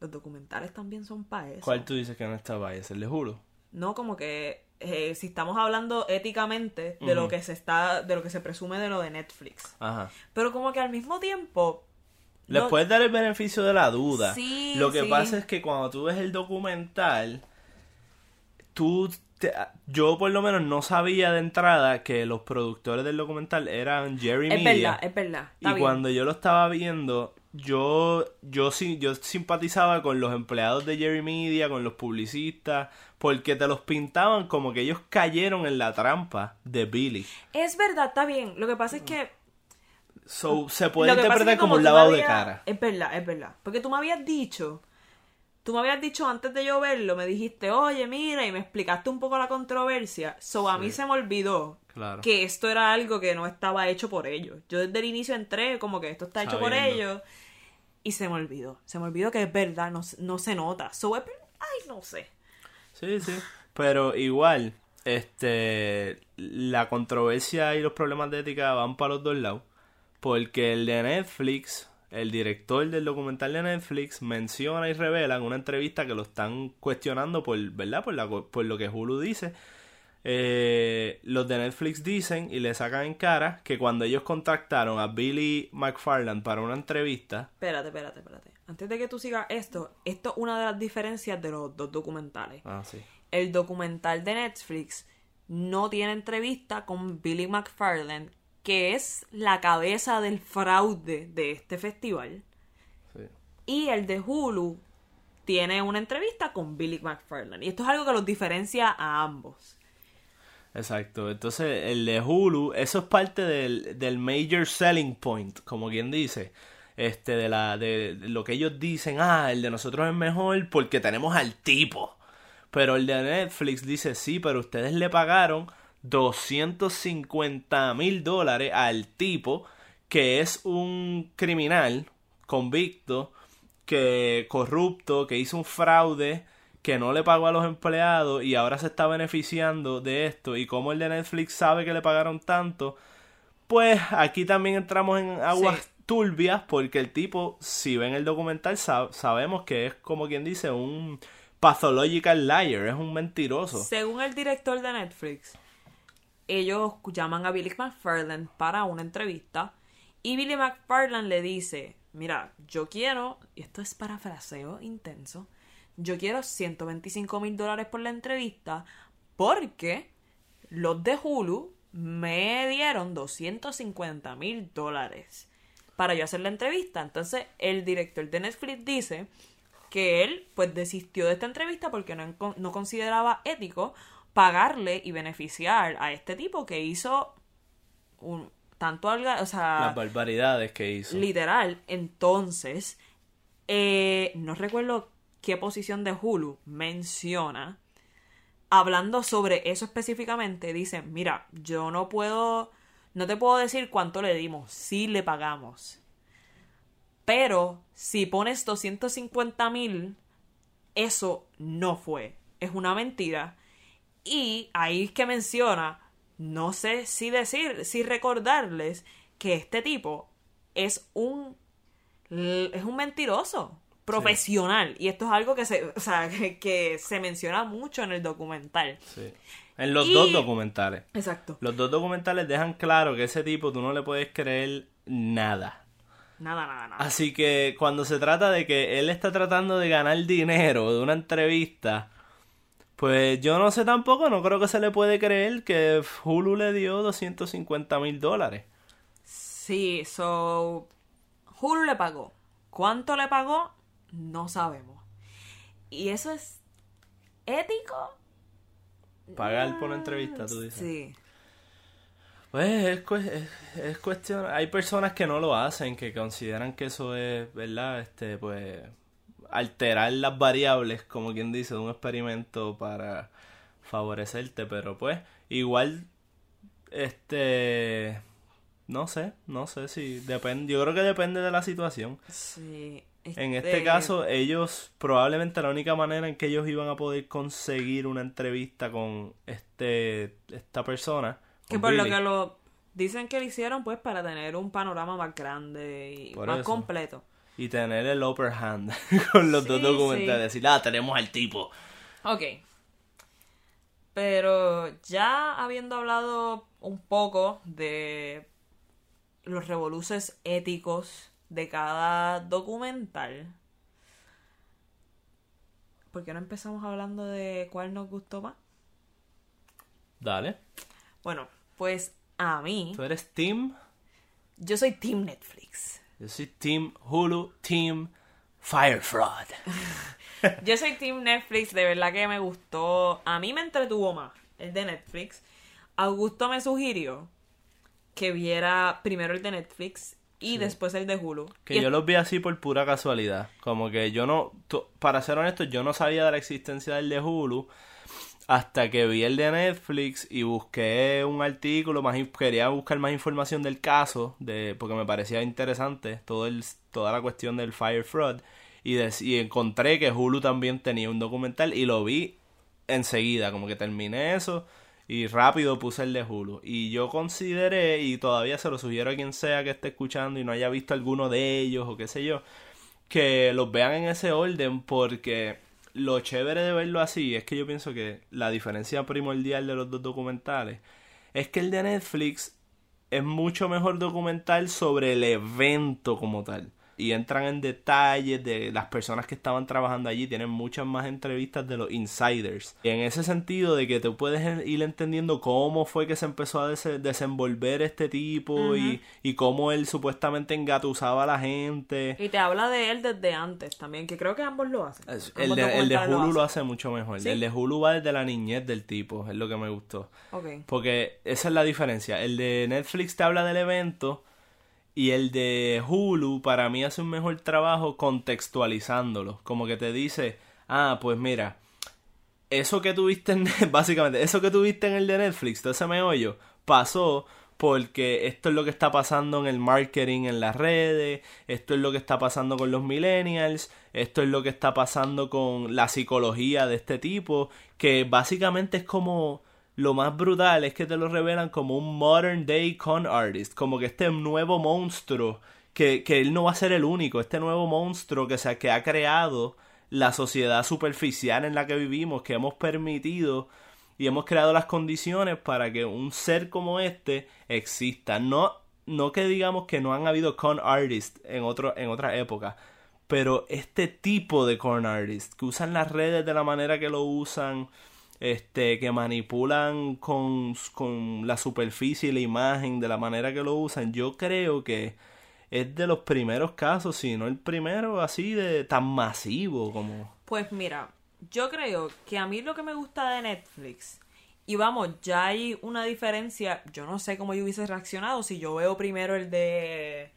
los documentales también son para eso. ¿cuál tú dices que no está bias? ¿El de Hulu? No, como que eh, si estamos hablando éticamente de lo que se está, de lo que se presume de lo de Netflix. Ajá. Pero como que al mismo tiempo. Les puedes dar el beneficio de la duda. Sí, Lo que sí. pasa es que cuando tú ves el documental, tú, te- yo por lo menos no sabía de entrada que los productores del documental eran Jerry Es Media. verdad, es verdad. Y bien. cuando yo lo estaba viendo, yo, yo, sí, yo simpatizaba con los empleados de Jerry Media, con los publicistas, porque te los pintaban como que ellos cayeron en la trampa de Billy. Es verdad, está bien. Lo que pasa es que. So, se puede interpretar que como un lavado de cara. Es verdad, es verdad. Porque tú me habías dicho. Tú me habías dicho antes de yo verlo, me dijiste, oye, mira, y me explicaste un poco la controversia. So, a mí se me olvidó Claro. que esto era algo que no estaba hecho por ellos. Yo desde el inicio entré como que esto está hecho por ellos. Y se me olvidó. Se me olvidó que es verdad, no, no se nota. So, es- ay, no sé. Sí, sí. Pero igual, este, la controversia y los problemas de ética van para los dos lados. Porque el de Netflix, el director del documental de Netflix, menciona y revela en una entrevista que lo están cuestionando por, ¿verdad? Por, la, por lo que Hulu dice. Eh, los de Netflix dicen y le sacan en cara que cuando ellos contactaron a Billy McFarland para una entrevista, Espérate, espérate, espérate. Antes de que tú sigas esto, esto es una de las diferencias de los dos documentales. ah, sí, el documental de Netflix no tiene entrevista con Billy McFarland, que es la cabeza del fraude de este festival. sí. Y el de Hulu tiene una entrevista con Billy McFarland. Y esto es algo que los diferencia a ambos. Exacto, entonces el de Hulu, eso es parte del, del major selling point, como quien dice, este, de la, de, de lo que ellos dicen, ah, el de nosotros es mejor porque tenemos al tipo, pero el de Netflix dice, sí, pero ustedes le pagaron 250 mil dólares al tipo que es un criminal convicto, que corrupto, que hizo un fraude, que no le pagó a los empleados y ahora se está beneficiando de esto y como el de Netflix sabe que le pagaron tanto, pues aquí también entramos en aguas Sí. turbias porque el tipo, si ven el documental, sab- sabemos que es como quien dice un pathological liar, es un mentiroso. Según el director de Netflix, ellos llaman a Billy McFarland para una entrevista y Billy McFarland le dice, mira, yo quiero, y esto es parafraseo intenso, yo quiero 125 mil dólares por la entrevista porque los de Hulu me dieron 250 mil dólares para yo hacer la entrevista. Entonces el director de Netflix dice que él pues desistió de esta entrevista porque no, no consideraba ético pagarle y beneficiar a este tipo que hizo un tanto algo, o sea, Las barbaridades que hizo. literal. Entonces, eh, no recuerdo qué posición de Hulu menciona. Hablando sobre eso específicamente, dice, mira, yo no puedo, no te puedo decir cuánto le dimos, sí le pagamos. Pero si pones 250 mil, eso no fue. Es una mentira. Y ahí es que menciona, no sé si decir, si recordarles que este tipo es un es un mentiroso profesional y esto es algo que se o sea, que, que se menciona mucho en el documental. Sí. En los Y- dos documentales. Exacto. Los dos documentales dejan claro que ese tipo tú no le puedes creer nada. Nada, nada, nada. Así que cuando se trata de que él está tratando de ganar dinero de una entrevista, pues yo no sé tampoco, no creo que se le puede creer que Hulu le dio 250 mil dólares. Sí, so Hulu le pagó. ¿Cuánto le pagó? No sabemos. Y eso es ético. Pagar por una entrevista, tú dices. Sí. Pues es, es cuestión. Hay personas que no lo hacen, que consideran que eso es, ¿verdad? Este, pues. Alterar las variables, como quien dice, de un experimento para favorecerte, pero pues, igual. Este. No sé, no sé si depende. Yo creo que depende de la situación. Sí. En este caso, ellos probablemente la única manera en que ellos iban a poder conseguir una entrevista con este esta persona. Que por lo que lo dicen que lo hicieron, pues para tener un panorama más grande y más eso. completo. y tener el upper hand con los dos Sí, documentales. sí. Decir, ah, tenemos al tipo. Ok. Pero ya habiendo hablado un poco de los revoluces éticos de cada documental, ¿por qué no empezamos hablando de cuál nos gustó más? Dale. Bueno, pues a mí, Tú eres Team. yo soy Team Netflix. Yo soy Team Hulu, Team Fire Fraud. Yo soy Team Netflix, de verdad que me gustó. A mí me entretuvo más el de Netflix. Augusto me sugirió que viera primero el de Netflix y después el de Hulu. Que Y yo los vi así por pura casualidad. Como que yo no, para ser honesto, yo no sabía de la existencia del de Hulu hasta que vi el de Netflix y busqué un artículo, más quería buscar más información del caso, de porque me parecía interesante todo el, toda la cuestión del Fire Fraud. Y, y encontré que Hulu también tenía un documental y lo vi enseguida, como que terminé eso y rápido puse el de Hulu. Y yo consideré, y todavía se lo sugiero a quien sea que esté escuchando y no haya visto alguno de ellos o qué sé yo, que los vean en ese orden porque lo chévere de verlo así es que yo pienso que la diferencia primordial de los dos documentales es que el de Netflix es mucho mejor documental sobre el evento como tal. Y entran en detalles de las personas que estaban trabajando allí. Tienen muchas más entrevistas de los insiders. Y en ese sentido de que tú puedes ir entendiendo cómo fue que se empezó a dese- desenvolver este tipo y, y cómo él supuestamente engatusaba a la gente. Y te habla de él desde antes también, que creo que ambos lo hacen. Es- El de, el de Hulu lo hace mucho mejor. ¿Sí? El de Hulu va desde la niñez del tipo. Es lo que me gustó. Porque esa es la diferencia. El de Netflix te habla del evento y el de Hulu para mí hace un mejor trabajo contextualizándolo. Como que te dice, ah, pues mira, eso que tuviste en, básicamente, eso que tuviste en el de Netflix, todo ese meollo, pasó porque esto es lo que está pasando en el marketing en las redes, esto es lo que está pasando con los millennials, esto es lo que está pasando con la psicología de este tipo, que básicamente es como lo más brutal es que te lo revelan como un modern day con artist, como que este nuevo monstruo, que, que él no va a ser el único, este nuevo monstruo que, se, que ha creado la sociedad superficial en la que vivimos, que hemos permitido y hemos creado las condiciones para que un ser como este exista. No, no que digamos que no han habido con artists en, otro, en otra época, pero este tipo de con artists que usan las redes de la manera que lo usan, este, que manipulan con, con la superficie y la imagen de la manera que lo usan, yo creo que es de los primeros casos, si no el primero así de tan masivo como... Pues mira, yo creo que a mí lo que me gusta de Netflix, y vamos, ya hay una diferencia, yo no sé cómo yo hubiese reaccionado si yo veo primero el de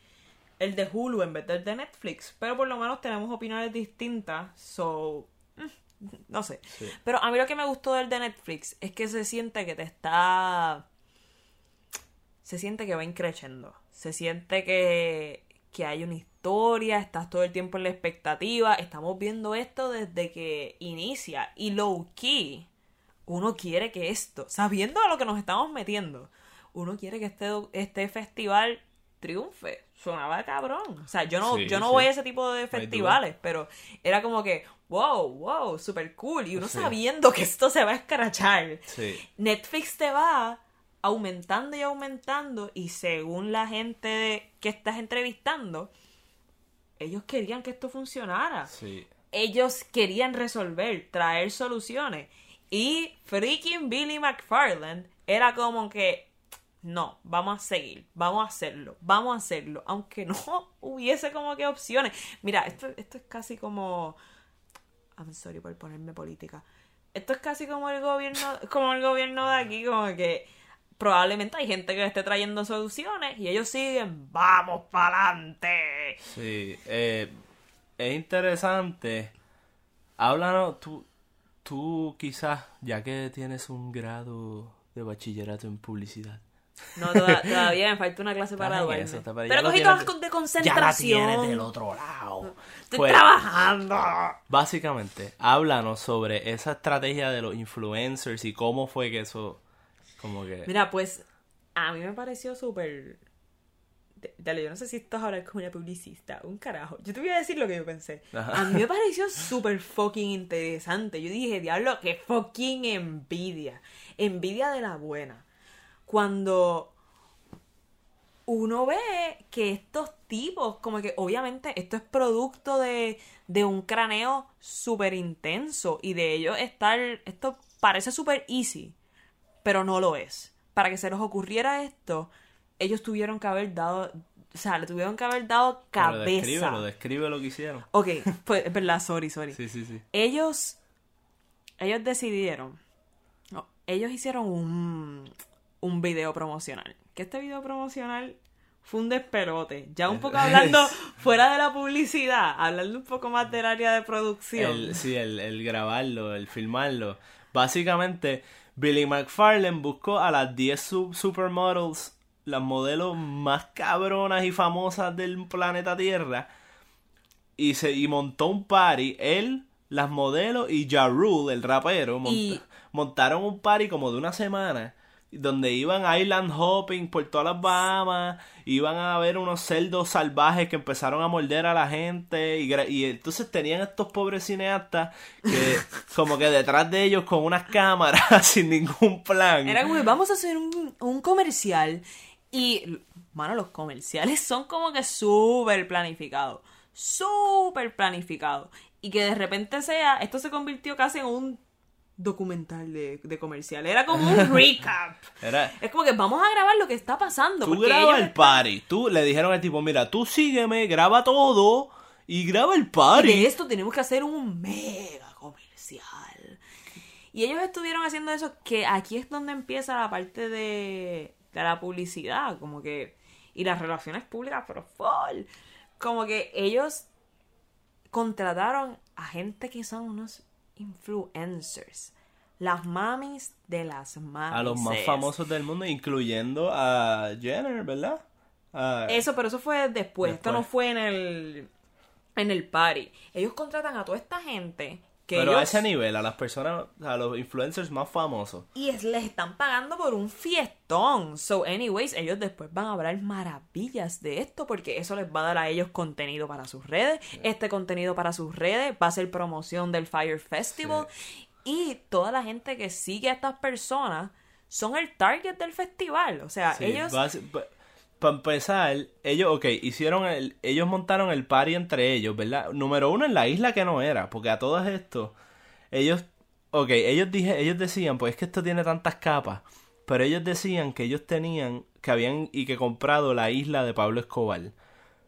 el de Hulu en vez del de Netflix, pero por lo menos tenemos opiniones distintas, so mm, no sé. Pero a mí lo que me gustó del de Netflix es que se siente que te está se siente que va increciendo. Se siente que que hay una historia, estás todo el tiempo en la expectativa, estamos viendo esto desde que inicia y low key, uno quiere que esto, sabiendo a lo que nos estamos metiendo, uno quiere que este, este festival triunfe. Sonaba cabrón. O sea, yo no, yo no voy a ese tipo de festivales, pero era como que, wow, wow, super cool. Y uno sabiendo que esto se va a escarachar. Netflix te va aumentando y aumentando y según la gente que estás entrevistando, ellos querían que esto funcionara. Ellos querían resolver, traer soluciones. Y freaking Billy McFarland era como que, no, vamos a seguir, vamos a hacerlo, vamos a hacerlo, aunque no hubiese como que opciones. Mira, esto, esto es casi como... I'm sorry por ponerme política. Esto es casi como el gobierno, como el gobierno de aquí, como que probablemente hay gente que esté trayendo soluciones y ellos siguen, vamos para adelante. Sí, eh, es interesante. Háblanos, tú, tú quizás, ya que tienes un grado de bachillerato en publicidad. No, todavía me falta una clase para eso, Pero cogí todas de concentración. Ya la tienes del otro lado. Estoy pues, trabajando. Básicamente, háblanos sobre esa estrategia de los influencers y cómo fue que eso Mira, pues a mí me pareció súper... Dale, yo no sé si esto es ahora como una publicista, un carajo. Yo te voy a decir lo que yo pensé. A mí me pareció súper fucking interesante. Yo dije, diablo, qué fucking envidia. Envidia de la buena. Cuando uno ve que estos tipos, como que obviamente esto es producto de, de un craneo súper intenso y de ellos estar, esto parece súper easy pero no lo es. Para que se les ocurriera esto, ellos tuvieron que haber dado, o sea, le tuvieron que haber dado cabeza. Describe, describe lo que hicieron. Ok, pues es verdad, sorry, sorry. Sí, sí, sí. Ellos, ellos decidieron, ellos hicieron un, un video promocional. Que este video promocional fue un desperote. Ya un poco hablando fuera de la publicidad, hablando un poco más del área de producción. sí, el, el grabarlo, el filmarlo. Básicamente Billy McFarlane buscó a las 10 supermodels, las modelos más cabronas y famosas del planeta Tierra, y, se, y montó un party, él, las modelos y Ja Rule, el rapero, montaron un party como de una semana donde iban island hopping por todas las Bahamas, iban a ver unos cerdos salvajes que empezaron a morder a la gente y, y entonces tenían estos pobres cineastas que como que detrás de ellos con unas cámaras sin ningún plan. Era como, vamos a hacer un, un comercial y, mano, los comerciales son como que súper planificados, súper planificados y que de repente sea, esto se convirtió casi en un documental de, comercial. Era como un recap. Es como que vamos a grabar lo que está pasando. Tú graba el party. Tú le dijeron al tipo, mira, tú sígueme, graba todo y graba el party. Y de esto tenemos que hacer un mega comercial. Y ellos estuvieron haciendo eso, que aquí es donde empieza la parte de, de la publicidad, como que... Y las relaciones públicas, pero full. Como que ellos contrataron a gente que son unos influencers. las mamis de las mamis. A los más famosos del mundo, incluyendo a Jenner, ¿verdad? A- Eso, pero eso fue después. Esto no Después. fue en el en el party. Ellos contratan a toda esta gente que Pero a ese nivel, a las personas, a los influencers más famosos. y es- les están pagando por un fiestón. So, anyways, ellos después van a hablar maravillas de esto porque eso les va a dar a ellos contenido para sus redes. Este contenido para sus redes va a ser promoción del Fire Festival. Y toda la gente que sigue a estas personas son el target del festival. O sea, Sí, ellos... Para empezar, ellos, ok, hicieron el, ellos montaron el party entre ellos, ¿verdad? Número uno en la isla que no era, porque a todos estos, ellos, ok, ellos dije, ellos decían, pues es que esto tiene tantas capas, pero ellos decían que ellos tenían, que habían y que comprado la isla de Pablo Escobar.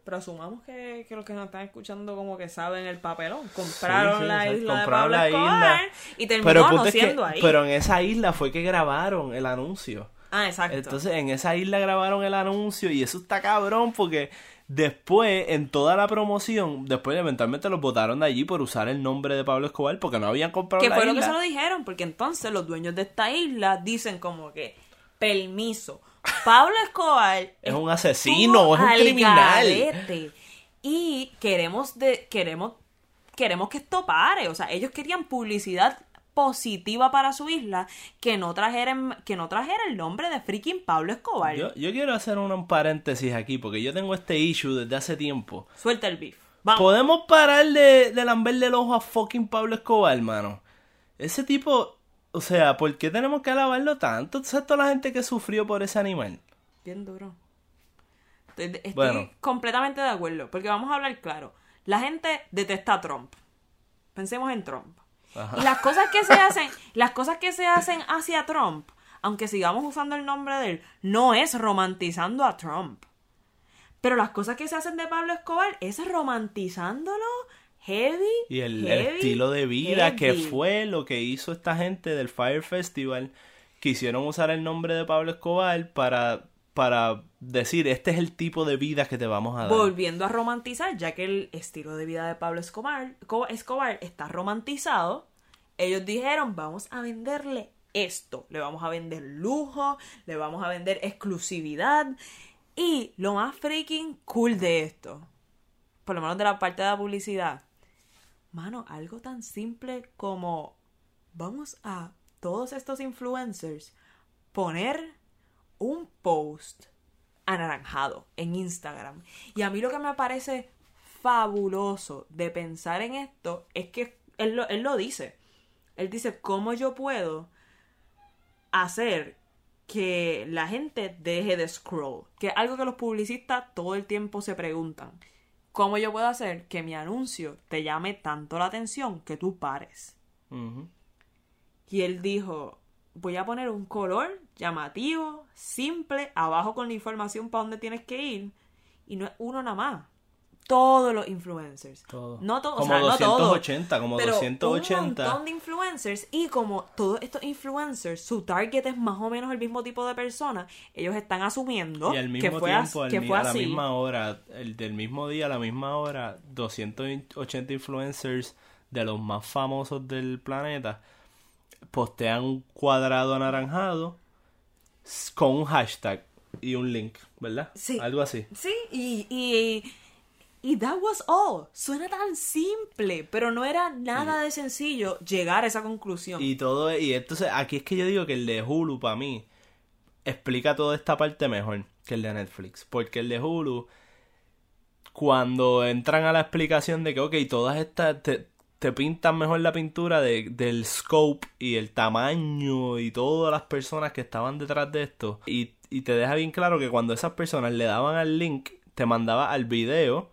Pero asumamos que, que los que nos están escuchando como que saben el papelón. Compraron Sí, sí, la isla compraron de Pablo la Escobar isla. y terminó Pero, es que- ahí. pero en esa isla fue que grabaron el anuncio. Ah, exacto. Entonces en esa isla grabaron el anuncio y eso está cabrón porque después en toda la promoción, después eventualmente los votaron de allí por usar el nombre de Pablo Escobar porque no habían comprado que la fue lo que se lo dijeron, porque entonces los dueños de esta isla dicen como que, permiso, Pablo Escobar Es un asesino, es un al criminal. y queremos de queremos queremos que esto pare, o sea, ellos querían publicidad positiva para su isla que no trajeran que no trajera el nombre de freaking Pablo Escobar. Yo, yo quiero hacer un, un paréntesis aquí porque yo tengo este issue desde hace tiempo. Suelta el beef. Vamos. ¿Podemos parar de, de lamberle el ojo a fucking Pablo Escobar, hermano? Ese tipo, o sea, ¿por qué tenemos que alabarlo tanto? ¿Sabes toda la gente que sufrió por ese animal? Bien duro. Estoy, estoy Bueno. completamente de acuerdo, porque vamos a hablar claro. La gente detesta a Trump. Pensemos en Trump. Ajá. Y las cosas que se hacen, las cosas que se hacen hacia Trump, aunque sigamos usando el nombre de él, no es romantizando a Trump. Pero las cosas que se hacen de Pablo Escobar es romantizándolo heavy. Y el, el estilo de vida que fue lo que hizo esta gente del Fire Festival. Quisieron usar el nombre de Pablo Escobar para, para decir, este es el tipo de vida que te vamos a dar. volviendo a romantizar, ya que el estilo de vida de Pablo Escobar, Co- Escobar está romantizado, ellos dijeron, vamos a venderle esto, le vamos a vender lujo, le vamos a vender exclusividad y lo más freaking cool de esto, por lo menos de la parte de la publicidad, mano, algo tan simple como vamos a todos estos influencers poner un post anaranjado en Instagram. Y a mí lo que me parece fabuloso de pensar en esto es que él lo, él lo dice. Él dice, ¿cómo yo puedo hacer que la gente deje de scroll? Que es algo que los publicistas todo el tiempo se preguntan. ¿Cómo yo puedo hacer que mi anuncio te llame tanto la atención que tú pares? Y él dijo, voy a poner un color llamativo, simple, abajo con la información para dónde tienes que ir. Y no es uno nada más. Todos los influencers. Todo. No todos, Como o sea, no todos, 280, como pero 280. Un montón de influencers. Y como todos estos influencers, su target es más o menos el mismo tipo de persona, ellos están asumiendo Y al que mismo fue, tiempo, que fue a la así. misma hora, el del mismo día, a la misma hora, 280 influencers de los más famosos del planeta postean un cuadrado anaranjado con un hashtag y un link, ¿verdad? Sí. Algo así. Sí, y, y, y that was all. Suena tan simple, pero no era nada de sencillo llegar a esa conclusión. Y todo, y entonces aquí es que yo digo que el de Hulu para mí explica toda esta parte mejor que el de Netflix. Porque el de Hulu, cuando entran a la explicación de que, ok, todas estas te, te pintan mejor la pintura de, del scope y el tamaño y todas las personas que estaban detrás de esto. Y, y te deja bien claro que cuando esas personas le daban al link, te mandaba al video,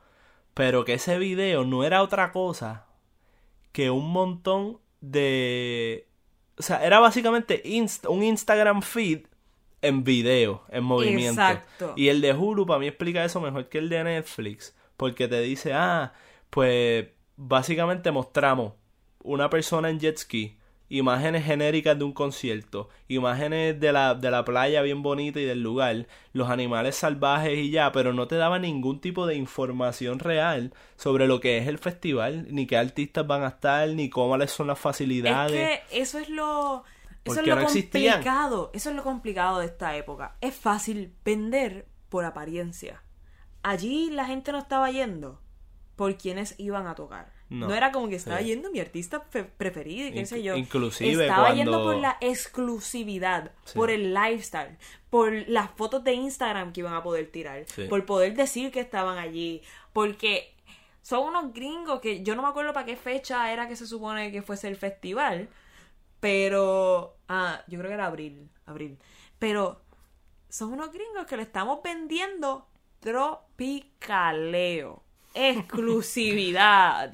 pero que ese video no era otra cosa que un montón de... O sea, era básicamente inst- un Instagram feed en video, en movimiento. Exacto. Y el de Hulu para mí explica eso mejor que el de Netflix, porque te dice, ah, pues básicamente mostramos una persona en jet ski imágenes genéricas de un concierto, imágenes de la, de la playa bien bonita y del lugar, los animales salvajes y ya, pero no te daba ningún tipo de información real sobre lo que es el festival, ni qué artistas van a estar, ni cómo les son las facilidades. Es que eso es lo... Eso es lo no existían. complicado. Eso es lo complicado de esta época. Es fácil vender por apariencia. Allí la gente no estaba yendo por quienes iban a tocar. No. No, era como que estaba Sí. yendo mi artista fe- preferido y qué sé yo. inclusive estaba yendo por la exclusividad, Sí. por el lifestyle, por las fotos de Instagram que iban a poder tirar, Sí. por poder decir que estaban allí, porque son unos gringos que yo no me acuerdo para qué fecha era que se supone que fuese el festival, pero ah, yo creo que era abril, abril. Pero son unos gringos que le estamos vendiendo tropicaleo, exclusividad,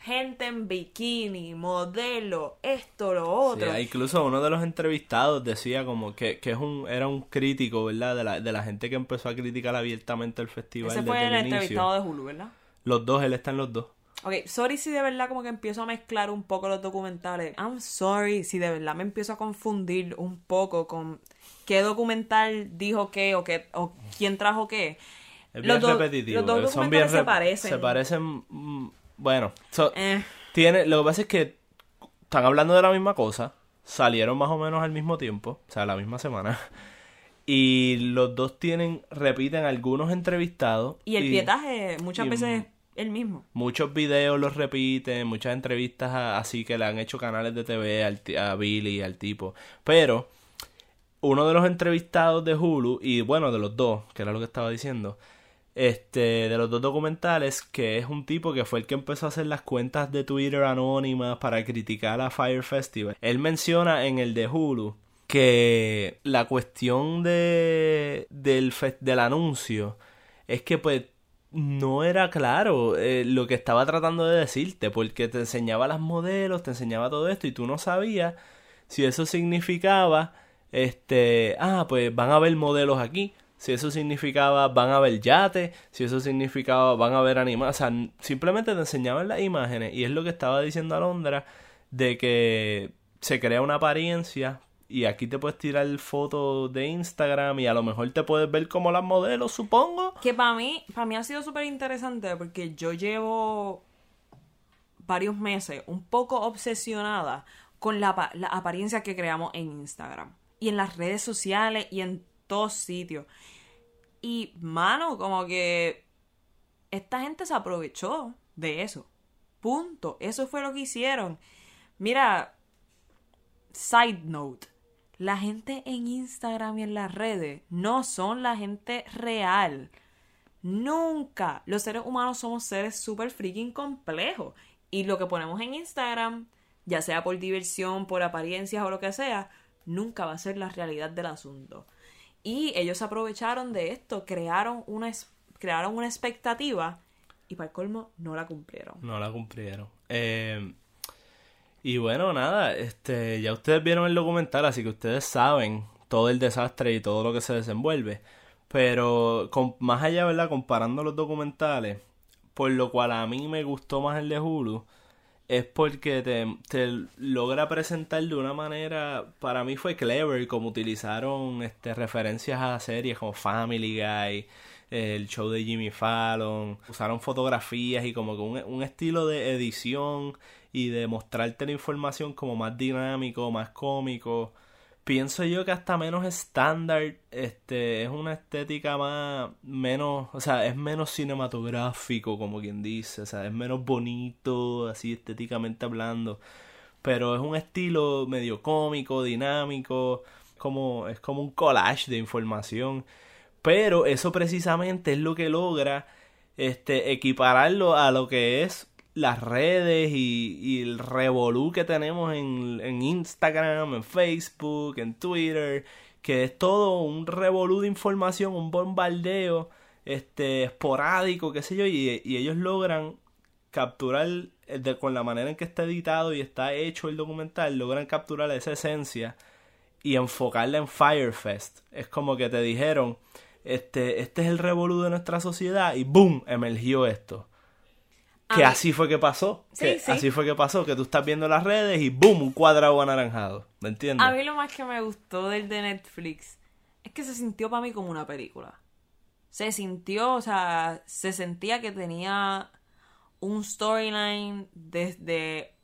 gente en bikini, modelo, esto, lo Sí, otro. incluso uno de los entrevistados decía como que, que es un, era un crítico, ¿verdad? De la, de la gente que empezó a criticar abiertamente el festival Ese desde el el entrevistado inicio. de Hulu, ¿verdad? Los dos, él está en los dos. Ok, sorry si de verdad como que empiezo a mezclar un poco los documentales. I'm sorry si de verdad me empiezo a confundir un poco con qué documental dijo qué o qué o quién trajo qué. Es Los bien dos- repetitivo. los dos son bien documentales se parecen. Se parecen. mm, Bueno, so- Eh, tiene, lo que pasa es que están hablando de la misma cosa. Salieron más o menos al mismo tiempo, o sea, la misma semana. Y los dos tienen, repiten algunos entrevistados. y el pietaje muchas y- veces es el mismo. Muchos videos los repiten, muchas entrevistas a- así que le han hecho canales de TV al a Billy, al tipo. Pero uno de los entrevistados de Hulu, y bueno, de los dos, que era lo que estaba diciendo, este, de los dos documentales, que es un tipo que fue el que empezó a hacer las cuentas de Twitter anónimas para criticar a Fire Festival. Él menciona en el de Hulu que la cuestión de del, del anuncio es que pues no era claro eh, lo que estaba tratando de decirte, porque te enseñaba las modelos, te enseñaba todo esto y tú no sabías si eso significaba, este, ah, pues van a haber modelos aquí, si eso significaba van a haber yates, si eso significaba van a haber animales, o sea, simplemente te enseñaban las imágenes y es lo que estaba diciendo Alondra de que se crea una apariencia y aquí te puedes tirar fotos de Instagram y a lo mejor te puedes ver como las modelos, supongo. Que para mí, para mí ha sido súper interesante porque yo llevo varios meses un poco obsesionada con la apariencia que creamos en Instagram y en las redes sociales y en todos sitios. Y, mano, como que esta gente se aprovechó de eso. Punto. Eso fue lo que hicieron. Mira, side note. La gente en Instagram y en las redes no son la gente real. Nunca. Los seres humanos somos seres súper freaking complejos. Y lo que ponemos en Instagram, ya sea por diversión, por apariencias o lo que sea, nunca va a ser la realidad del asunto. Y ellos aprovecharon de esto, crearon una, crearon una expectativa y para el colmo no la cumplieron. No la cumplieron. Eh, y bueno, nada, este, ya ustedes vieron el documental, así que ustedes saben todo el desastre y todo lo que se desenvuelve. Pero con, más allá, ¿verdad? Comparando los documentales, por lo cual a mí me gustó más el de Hulu, es porque te, te logra presentar de una manera, para mí fue clever, como utilizaron este, referencias a series como Family Guy, el show de Jimmy Fallon, usaron fotografías y como que un, un estilo de edición y de mostrarte la información como más dinámico, más cómico. Pienso yo que hasta menos estándar, este, es una estética más, menos, o sea, es menos cinematográfico, como quien dice, o sea, es menos bonito, así estéticamente hablando, pero es un estilo medio cómico, dinámico, como, es como un collage de información, pero eso precisamente es lo que logra, este, equipararlo a lo que es las redes y, el revolú que tenemos en, en Instagram, en Facebook, en Twitter, que es todo un revolú de información, un bombardeo este esporádico, qué sé yo, y, ellos logran capturar con la manera en que está editado y está hecho el documental, logran capturar esa esencia y enfocarla en Firefest. Es como que te dijeron, este, este es el revolú de nuestra sociedad y ¡boom! emergió esto. Que mí- así fue que pasó. Sí, que sí. Así fue que pasó, que tú estás viendo las redes y ¡boom! Un cuadrado anaranjado. ¿Me entiendes? A mí lo más que me gustó del de Netflix es que se sintió para mí como una película. Se sintió, o sea, se sentía que tenía un storyline desde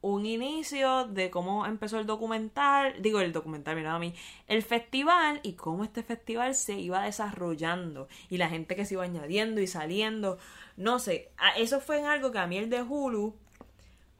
un inicio de cómo empezó el documental, digo el documental, mira a mí, el festival y cómo este festival se iba desarrollando y la gente que se iba añadiendo y saliendo, no sé, eso fue en algo que a mí el de Hulu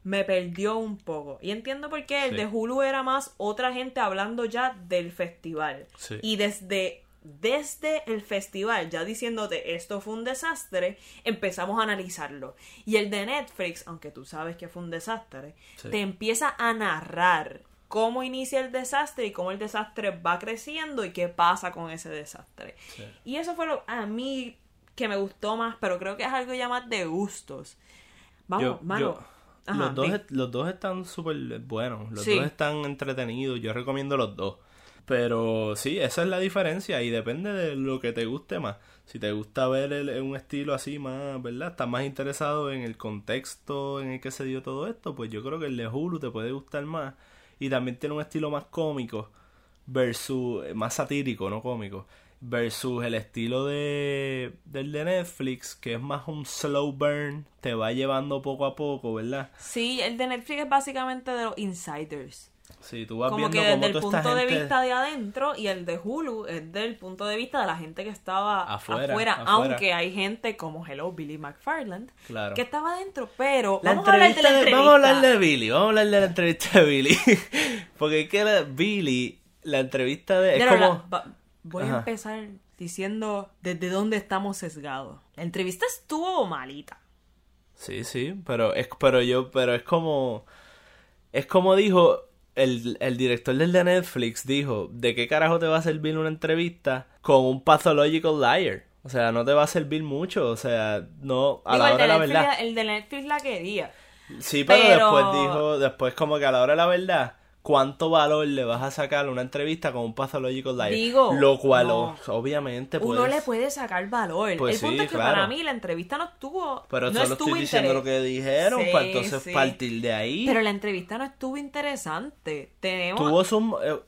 me perdió un poco. Y entiendo por qué el Sí. de Hulu era más otra gente hablando ya del festival. Sí. Y desde, desde el festival, ya diciéndote esto fue un desastre, empezamos a analizarlo. Y el de Netflix, aunque tú sabes que fue un desastre, Sí. te empieza a narrar cómo inicia el desastre y cómo el desastre va creciendo y qué pasa con ese desastre. Y eso fue lo a mí que me gustó más, pero creo que es algo ya más de gustos. Vamos, Yo- mano. yo- Ajá, los, dos, los dos están súper buenos. Los Sí. dos están entretenidos. Yo recomiendo los dos. Pero sí, esa es la diferencia y depende de lo que te guste más. Si te gusta ver el- un estilo así más, ¿verdad? Estás más interesado en el contexto en el que se dio todo esto, pues yo creo que el de Hulu te puede gustar más. Y también tiene un estilo más cómico versus, eh, más satírico, no cómico, versus el estilo de del de Netflix, que es más un slow burn, te va llevando poco a poco, ¿verdad? Sí, el de Netflix es básicamente de los insiders. Sí, tú vas Como viendo que cómo desde el toda esta punto de gente- vista de adentro y el de Hulu es del punto de vista de la gente que estaba Afuera, afuera, afuera. aunque hay gente como Hello Billy McFarland Claro. que estaba adentro, pero La vamos a hablar de la entrevista de-. Vamos a hablar de Billy, vamos a hablar de la entrevista de Billy. Porque es que la- Billy, la entrevista de... Es la- como... va- voy Ajá. a empezar diciendo desde dónde estamos sesgados. La entrevista estuvo malita. Sí, sí, pero es, pero yo, pero es como... Es como dijo el, el director del de Netflix, dijo, ¿de qué carajo te va a servir una entrevista con un pathological liar? O sea, no te va a servir mucho, o sea, no, a Digo, la hora de de la Netflix, verdad. el de Netflix la quería. Sí, pero, Pero- después dijo, después como que a la hora de la verdad, ¿cuánto valor le vas a sacar a una entrevista con un pathological liar? Digo, Lo cual, no. obviamente, Uno le puede sacar valor. Pues el punto es que claro. para mí la entrevista no estuvo. Pero no solo estuvo estoy diciendo lo que dijeron, Sí, para entonces sí. partir de ahí. Pero la entrevista no estuvo interesante. Tenemos. Tuvo su- eh,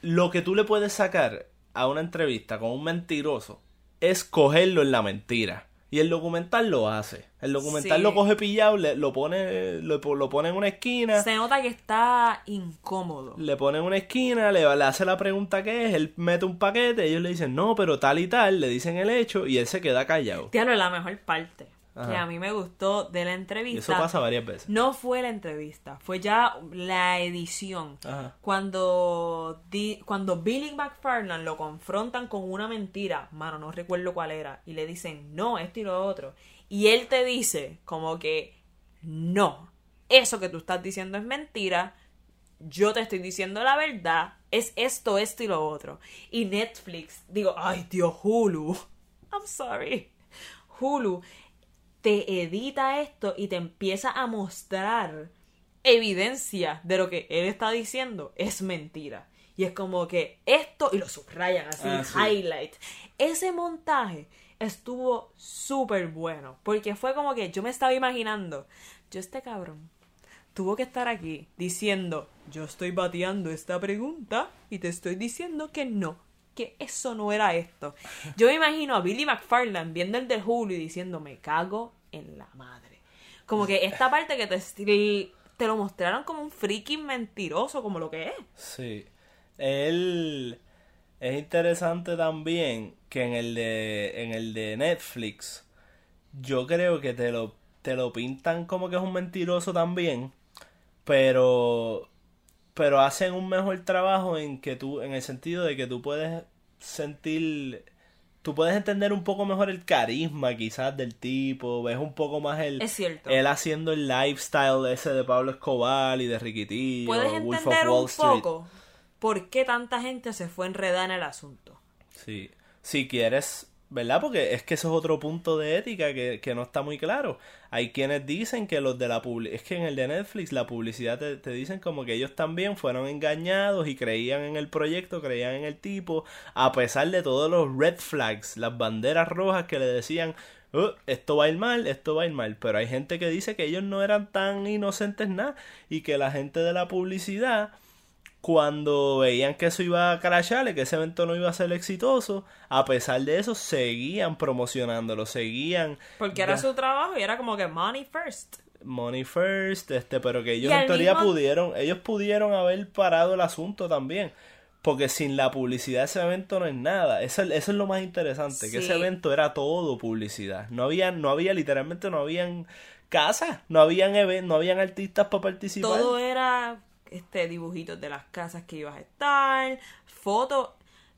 lo que tú le puedes sacar a una entrevista con un mentiroso es cogerlo en la mentira. Y el documental lo hace. El documental Sí. lo coge pillado, le- lo pone lo, lo pone en una esquina. Se nota que está incómodo. le pone en una esquina, le, le hace la pregunta que es, él mete un paquete, ellos le dicen no, pero tal y tal, le dicen el hecho y él se queda callado. Diablo, la mejor parte que a mí me gustó de la Y entrevista. eso pasa varias veces. No fue la entrevista, fue ya la edición. Ajá. Cuando, di- cuando Billy McFarland lo confrontan con una mentira, mano, no recuerdo cuál era, y le dicen, no, esto y lo otro. Y él te dice, como que, no, eso que tú estás diciendo es mentira, yo te estoy diciendo la verdad, es esto, esto y lo otro. Y Netflix, digo, ay Dios, Hulu, I'm sorry, Hulu te edita esto y te empieza a mostrar evidencia de lo que él está diciendo es mentira. Y es como que esto, y lo subrayan así, Ah, sí. highlight. Ese montaje estuvo súper bueno. Porque fue como que yo me estaba imaginando, yo este cabrón tuvo que estar aquí diciendo, yo estoy bateando esta pregunta y te estoy diciendo que no, que eso no era esto. Yo me imagino a Billy McFarland viendo el de Hulu y diciendo, me cago en la madre. Como que esta parte que te, te lo mostraron como un freaking mentiroso, como lo que es. Sí. Él es interesante también que en el de en el de Netflix yo creo que te lo te lo pintan como que es un mentiroso también, pero pero hacen un mejor trabajo en que tú en el sentido de que tú puedes sentir tú puedes entender un poco mejor el carisma quizás del tipo, ves un poco más el Es cierto. él haciendo el lifestyle ese de Pablo Escobar y de Riquitillo, Puedes Wolf of entender Wall un Street. poco por qué tanta gente se fue enredada en el asunto. Sí, si quieres, ¿verdad? Porque es que eso es otro punto de ética que, que no está muy claro. Hay quienes dicen que los de la publicidad, es que en el de Netflix la publicidad te, te dicen como que ellos también fueron engañados y creían en el proyecto, creían en el tipo, a pesar de todos los red flags, las banderas rojas que le decían, "Oh, esto va a ir mal, esto va a ir mal. Pero hay gente que dice que ellos no eran tan inocentes nada y que la gente de la publicidad, cuando veían que eso iba a crasharle, que ese evento no iba a ser exitoso, a pesar de eso, seguían promocionándolo, seguían Porque era su trabajo y era como que money first. money first, este, pero que ellos en teoría mismo- pudieron, ellos pudieron haber parado el asunto también. Porque sin la publicidad ese evento no es nada. Eso, es- eso es lo más interesante, que ese evento era todo publicidad. No había, no había, literalmente no habían casas, no habían no habían artistas para participar. Todo era este dibujitos de las casas que ibas a estar, fotos.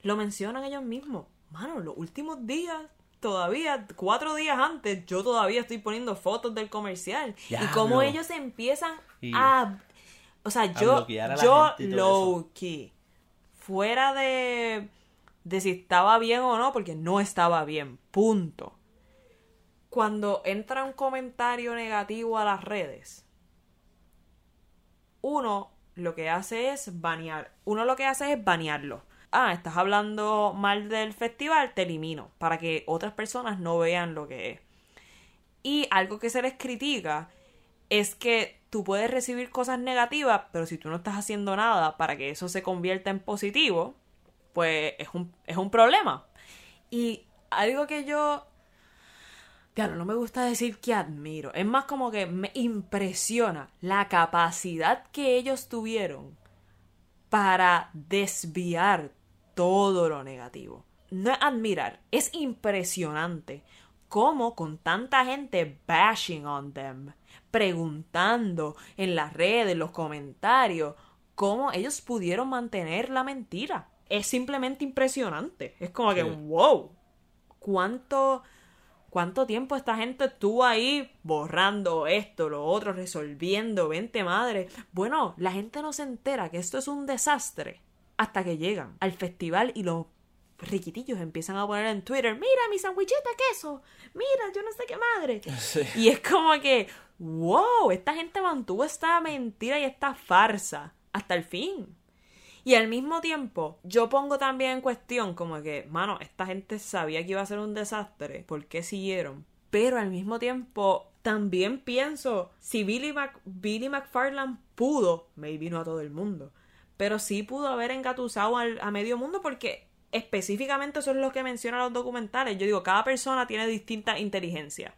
Lo mencionan ellos mismos. Mano, los últimos días, todavía, cuatro días antes, yo todavía estoy poniendo fotos del comercial. Y cómo ellos empiezan Y- a. O sea, yo, a yo low key. Fuera de, de si estaba bien o no, porque no estaba bien. Punto. Cuando entra un comentario negativo a las redes, uno lo que hace es banear. Uno lo que hace es banearlo. Ah, estás hablando mal del festival, te elimino. Para que otras personas no vean lo que es. Y algo que se les critica es que tú puedes recibir cosas negativas, pero si tú no estás haciendo nada para que eso se convierta en positivo, pues es un, es un problema. Y algo que yo Claro, no me gusta decir que admiro. Es más como que me impresiona la capacidad que ellos tuvieron para desviar todo lo negativo. No es admirar, es impresionante cómo con tanta gente bashing on them, preguntando en las redes, en los comentarios, cómo ellos pudieron mantener la mentira. Es simplemente impresionante. Es como que, wow, cuánto ¿Cuánto tiempo esta gente estuvo ahí borrando esto, lo otro, resolviendo, vente madre? Bueno, la gente no se entera que esto es un desastre hasta que llegan al festival y los riquitillos empiezan a poner en Twitter, mira mi sandwichita de queso, mira yo no sé qué madre. Sí. Y es como que, wow, esta gente mantuvo esta mentira y esta farsa hasta el fin. Y al mismo tiempo, yo pongo también en cuestión como que, mano, esta gente sabía que iba a ser un desastre, ¿por qué siguieron? Pero al mismo tiempo, también pienso, si Billy, Mac Billy McFarland pudo, maybe no a todo el mundo, pero sí pudo haber engatusado al- a medio mundo porque específicamente eso es lo que mencionan los documentales. Yo digo, cada persona tiene distinta inteligencia,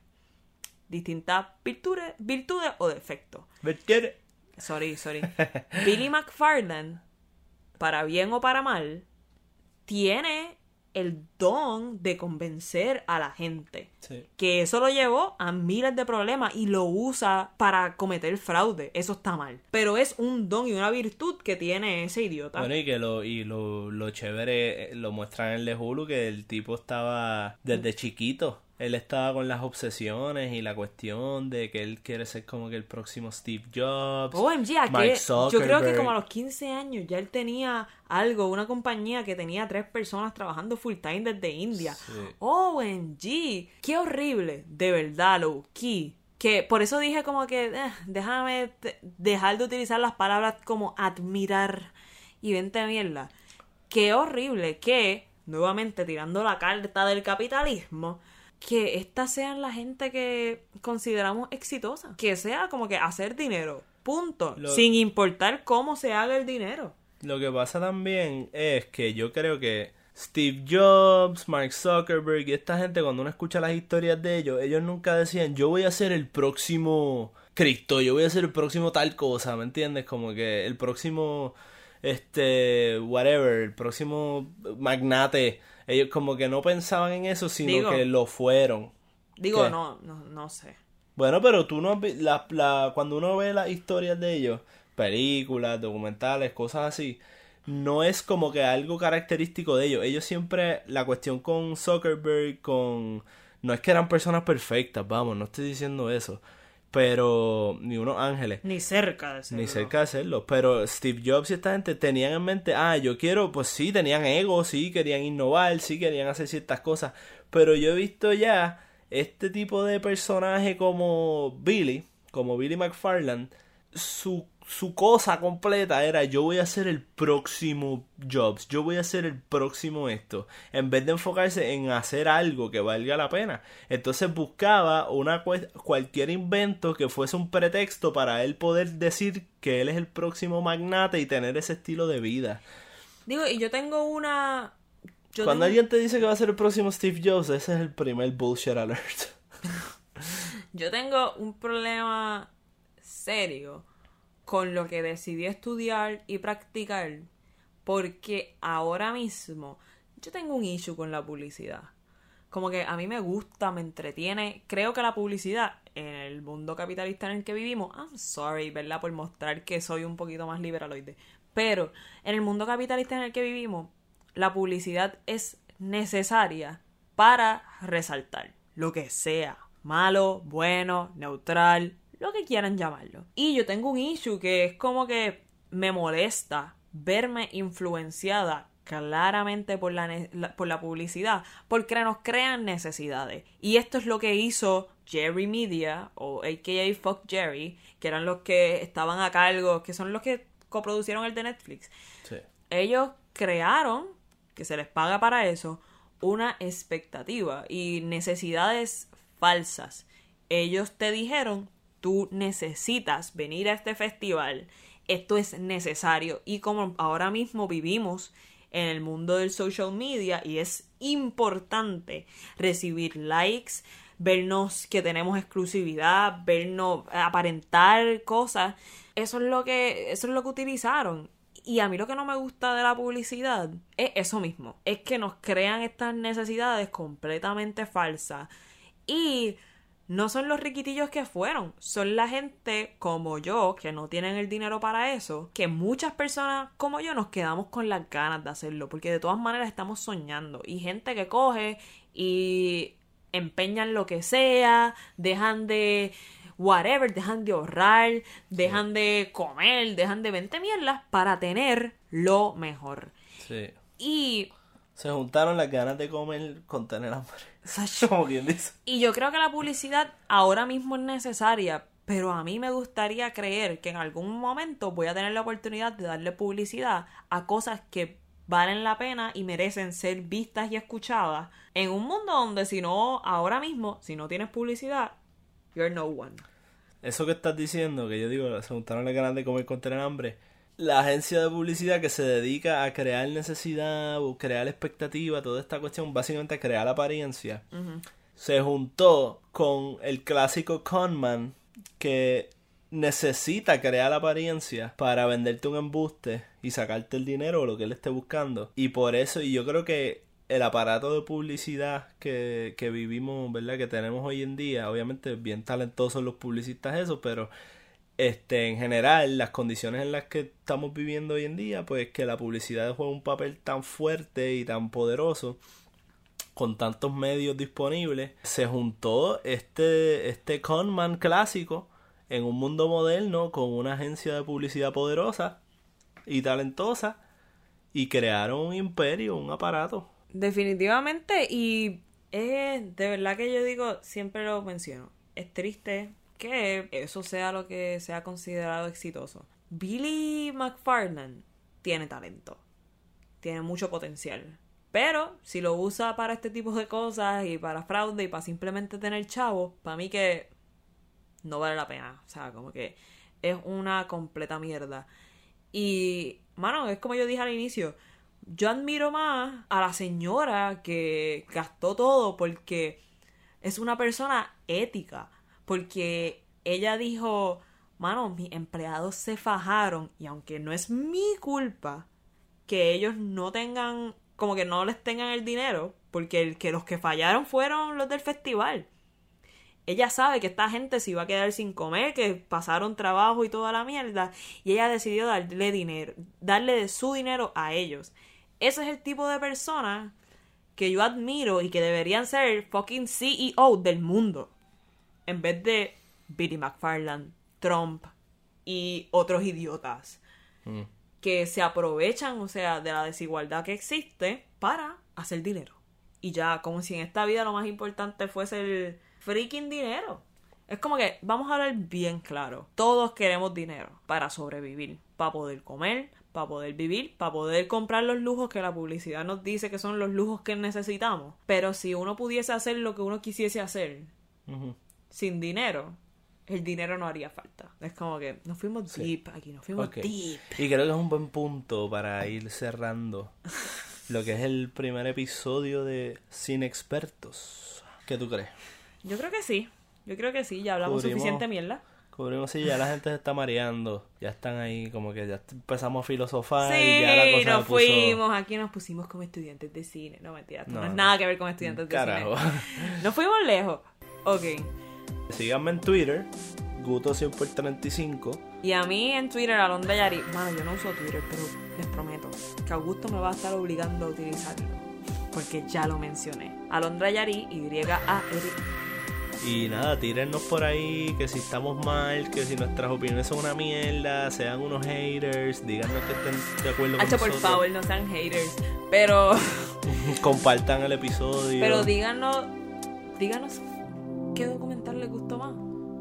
distintas virtudes, virtudes o defectos. ¿Ver- Sorry, sorry. Billy McFarland, para bien o para mal, tiene el don de convencer a la gente. Sí. Que eso lo llevó a miles de problemas y lo usa para cometer fraude. Eso está mal. Pero es un don y una virtud que tiene ese idiota. Bueno, y que lo, y lo, lo chévere eh, lo muestran en el Hulu, que el tipo estaba desde chiquito. Él estaba con las obsesiones y la cuestión de que él quiere ser como que el próximo Steve Jobs. OMG, ¿a Mark qué? yo creo que Zuckerberg. como a los 15 años ya él tenía algo, una compañía que tenía tres personas trabajando full time desde India. Sí. OMG, qué horrible, de verdad, low key. Que por eso dije como que eh, déjame dejar de utilizar las palabras como admirar y vente mierda. Qué horrible que, nuevamente tirando la carta del capitalismo, que estas sean la gente que consideramos exitosa. Que sea como que hacer dinero. Punto. Lo- Sin importar cómo se haga el dinero. Lo que pasa también es que yo creo que Steve Jobs, Mark Zuckerberg y esta gente cuando uno escucha las historias de ellos, ellos nunca decían yo voy a ser el próximo Cristo, yo voy a ser el próximo tal cosa, ¿me entiendes? Como que el próximo este whatever, el próximo magnate. Ellos como que no pensaban en eso, sino Digo- que lo fueron. Digo, no, no, no sé. Bueno, pero tú no la, la, cuando uno ve las historias de ellos, películas, documentales, cosas así, no es como que algo característico de ellos. Ellos siempre, la cuestión con Zuckerberg, con... No es que eran personas perfectas, vamos, no estoy diciendo eso. Pero... Ni unos ángeles. Ni cerca de serlo. Ni cerca de hacerlo. Pero Steve Jobs y esta gente tenían en mente, ah, yo quiero, pues sí, tenían ego, sí, querían innovar, sí, querían hacer ciertas cosas. Pero yo he visto ya este tipo de personaje como Billy, como Billy McFarland, su su cosa completa era yo voy a hacer el próximo Jobs, yo voy a hacer el próximo esto, en vez de enfocarse en hacer algo que valga la pena. Entonces buscaba una cualquier invento que fuese un pretexto para él poder decir que él es el próximo magnate y tener ese estilo de vida. Digo, y yo tengo una Cuando alguien te dice que va a ser el próximo Steve Jobs, ese es el primer bullshit alert. yo tengo un problema serio con lo que decidí estudiar y practicar porque ahora mismo yo tengo un issue con la publicidad. Como que a mí me gusta, me entretiene. Creo que la publicidad en el mundo capitalista en el que vivimos, I'm sorry, ¿verdad? Por mostrar que soy un poquito más liberaloide. Pero en el mundo capitalista en el que vivimos, la publicidad es necesaria para resaltar lo que sea, malo, bueno, neutral, lo que quieran llamarlo. Y yo tengo un issue que es como que me molesta verme influenciada claramente por la, por la publicidad, porque nos crean necesidades. Y esto es lo que hizo Jerry Media, o AKA Fuck Jerry, que eran los que estaban a cargo, que son los que coproducieron el de Netflix. Ellos crearon, que se les paga para eso, una expectativa y necesidades falsas. Ellos te dijeron, tú necesitas venir a este festival, esto es necesario. Y como ahora mismo vivimos en el mundo del social media y es importante recibir likes, vernos que tenemos exclusividad, vernos aparentar cosas, eso es lo que eso es lo que utilizaron. Y a mí lo que no me gusta de la publicidad es eso mismo, es que nos crean estas necesidades completamente falsas y no son los riquitillos que fueron, son la gente como yo, que no tienen el dinero para eso, que muchas personas como yo nos quedamos con las ganas de hacerlo, porque de todas maneras estamos soñando. Y gente que coge y empeñan lo que sea, dejan de whatever, dejan de ahorrar, dejan de comer, dejan de 20 mierdas para tener lo mejor. Sí. Y se juntaron las ganas de comer con tener hambre. Como quien dice. Y yo creo que la publicidad ahora mismo es necesaria, pero a mí me gustaría creer que en algún momento voy a tener la oportunidad de darle publicidad a cosas que valen la pena y merecen ser vistas y escuchadas en un mundo donde si no, ahora mismo, si no tienes publicidad, you're no one. Eso que estás diciendo, que yo digo, se juntaron las ganas de comer con tener hambre, la agencia de publicidad que se dedica a crear necesidad, o crear expectativa, toda esta cuestión, básicamente a crear apariencia, se juntó con el clásico conman que necesita crear apariencia para venderte un embuste y sacarte el dinero o lo que él esté buscando. Y por eso, y yo creo que el aparato de publicidad que, que vivimos, ¿verdad? Que tenemos hoy en día, obviamente bien talentosos los publicistas eso, pero este, en general, las condiciones en las que estamos viviendo hoy en día, pues que la publicidad juega un papel tan fuerte y tan poderoso con tantos medios disponibles, se juntó este, este conman clásico en un mundo moderno con una agencia de publicidad poderosa y talentosa y crearon un imperio, un aparato. Definitivamente y es de verdad que yo digo, siempre lo menciono, es triste que eso sea lo que sea considerado exitoso. Billy McFarland tiene talento, tiene mucho potencial. Pero si lo usa para este tipo de cosas y para fraude y para simplemente tener chavo, para mí que no vale la pena. O sea, como que es una completa mierda. Y, mano, es como yo dije al inicio, yo admiro más a la señora que gastó todo porque es una persona ética porque ella dijo, mano, mis empleados se fajaron y aunque no es mi culpa que ellos no tengan, como que no les tengan el dinero, porque el, que los que fallaron fueron los del festival. Ella sabe que esta gente se iba a quedar sin comer, que pasaron trabajo y toda la mierda, y ella decidió darle dinero, darle su dinero a ellos. Ese es el tipo de persona que yo admiro y que deberían ser fucking CEO del mundo en vez de Billy McFarland, Trump y otros idiotas mm. que se aprovechan, o sea, de la desigualdad que existe para hacer dinero. Y ya, como si en esta vida lo más importante fuese el freaking dinero. Es como que vamos a hablar bien claro. Todos queremos dinero para sobrevivir, para poder comer, para poder vivir, para poder comprar los lujos que la publicidad nos dice que son los lujos que necesitamos. Pero si uno pudiese hacer lo que uno quisiese hacer. Sin dinero, el dinero no haría falta. Es como que nos fuimos deep aquí, nos fuimos Ok. deep. Y creo que es un buen punto para ir cerrando lo que es el primer episodio de Sin Expertos. ¿Qué tú crees? Yo creo que sí. Yo creo que sí, ya hablamos Cubrimos- suficiente mierda. Cubrimos si ya la gente se está mareando. Ya están ahí como que ya empezamos a filosofar. Sí, y ya la cosa nos puso- fuimos, aquí nos pusimos como estudiantes de cine. No, mentira, esto no, No, es no. nada que ver con estudiantes de Carajo. cine. Nos fuimos lejos. Ok. Síganme en Twitter, Guto 100 por 35. Y a mí en Twitter, Alondra Yari. Mano, yo no uso Twitter, pero les prometo que Augusto me va a estar obligando a utilizarlo. Porque ya lo mencioné. Alondra Yari, Y-A-R. Y nada, tírennos por ahí que si estamos mal, que si nuestras opiniones son una mierda, sean unos haters, díganos que estén de acuerdo con Hacho, por nosotros. favor, no sean haters. Pero, Compartan el episodio. pero díganos, díganos qué documental les gustó más.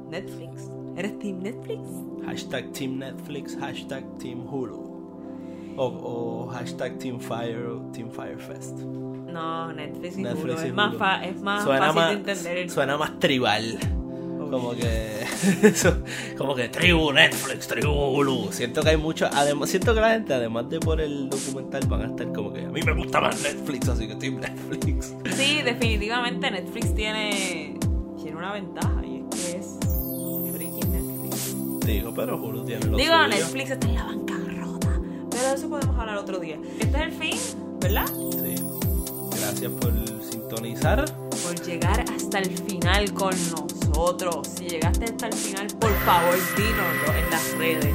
Netflix. ¿Eres Team Netflix? Hashtag Team Netflix, hashtag Team Hulu. O, o hashtag Team Fire o Team Firefest. No, Netflix y Netflix Hulu. y Es más, Hulu. fa- es más suena fácil más, de entender. Suena más tribal. Como que. como que tribu Netflix, tribu Hulu. Siento que hay mucho. Además, siento que la gente, además de por el documental, van a estar como que. A mí me gusta más Netflix, así que Team Netflix. Sí, definitivamente Netflix tiene una ventaja y es que es freaking Netflix. Digo, pero Hulu tiene lo Digo, suyo. Netflix está en la bancarrota. Pero de eso podemos hablar otro día. Este es el fin, ¿verdad? Sí. Gracias por sintonizar. Por llegar hasta el final con nosotros. Si llegaste hasta el final, por favor, dínoslo en las redes.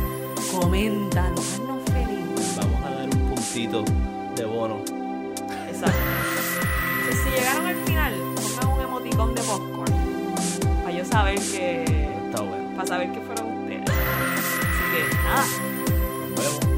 Coméntanos, haznos feliz. Vamos a dar un puntito de bono. Exacto. Si llegaron al final, pongan un emoticón de saber que. Para saber que fueron ustedes. Así que nada. Nos vemos.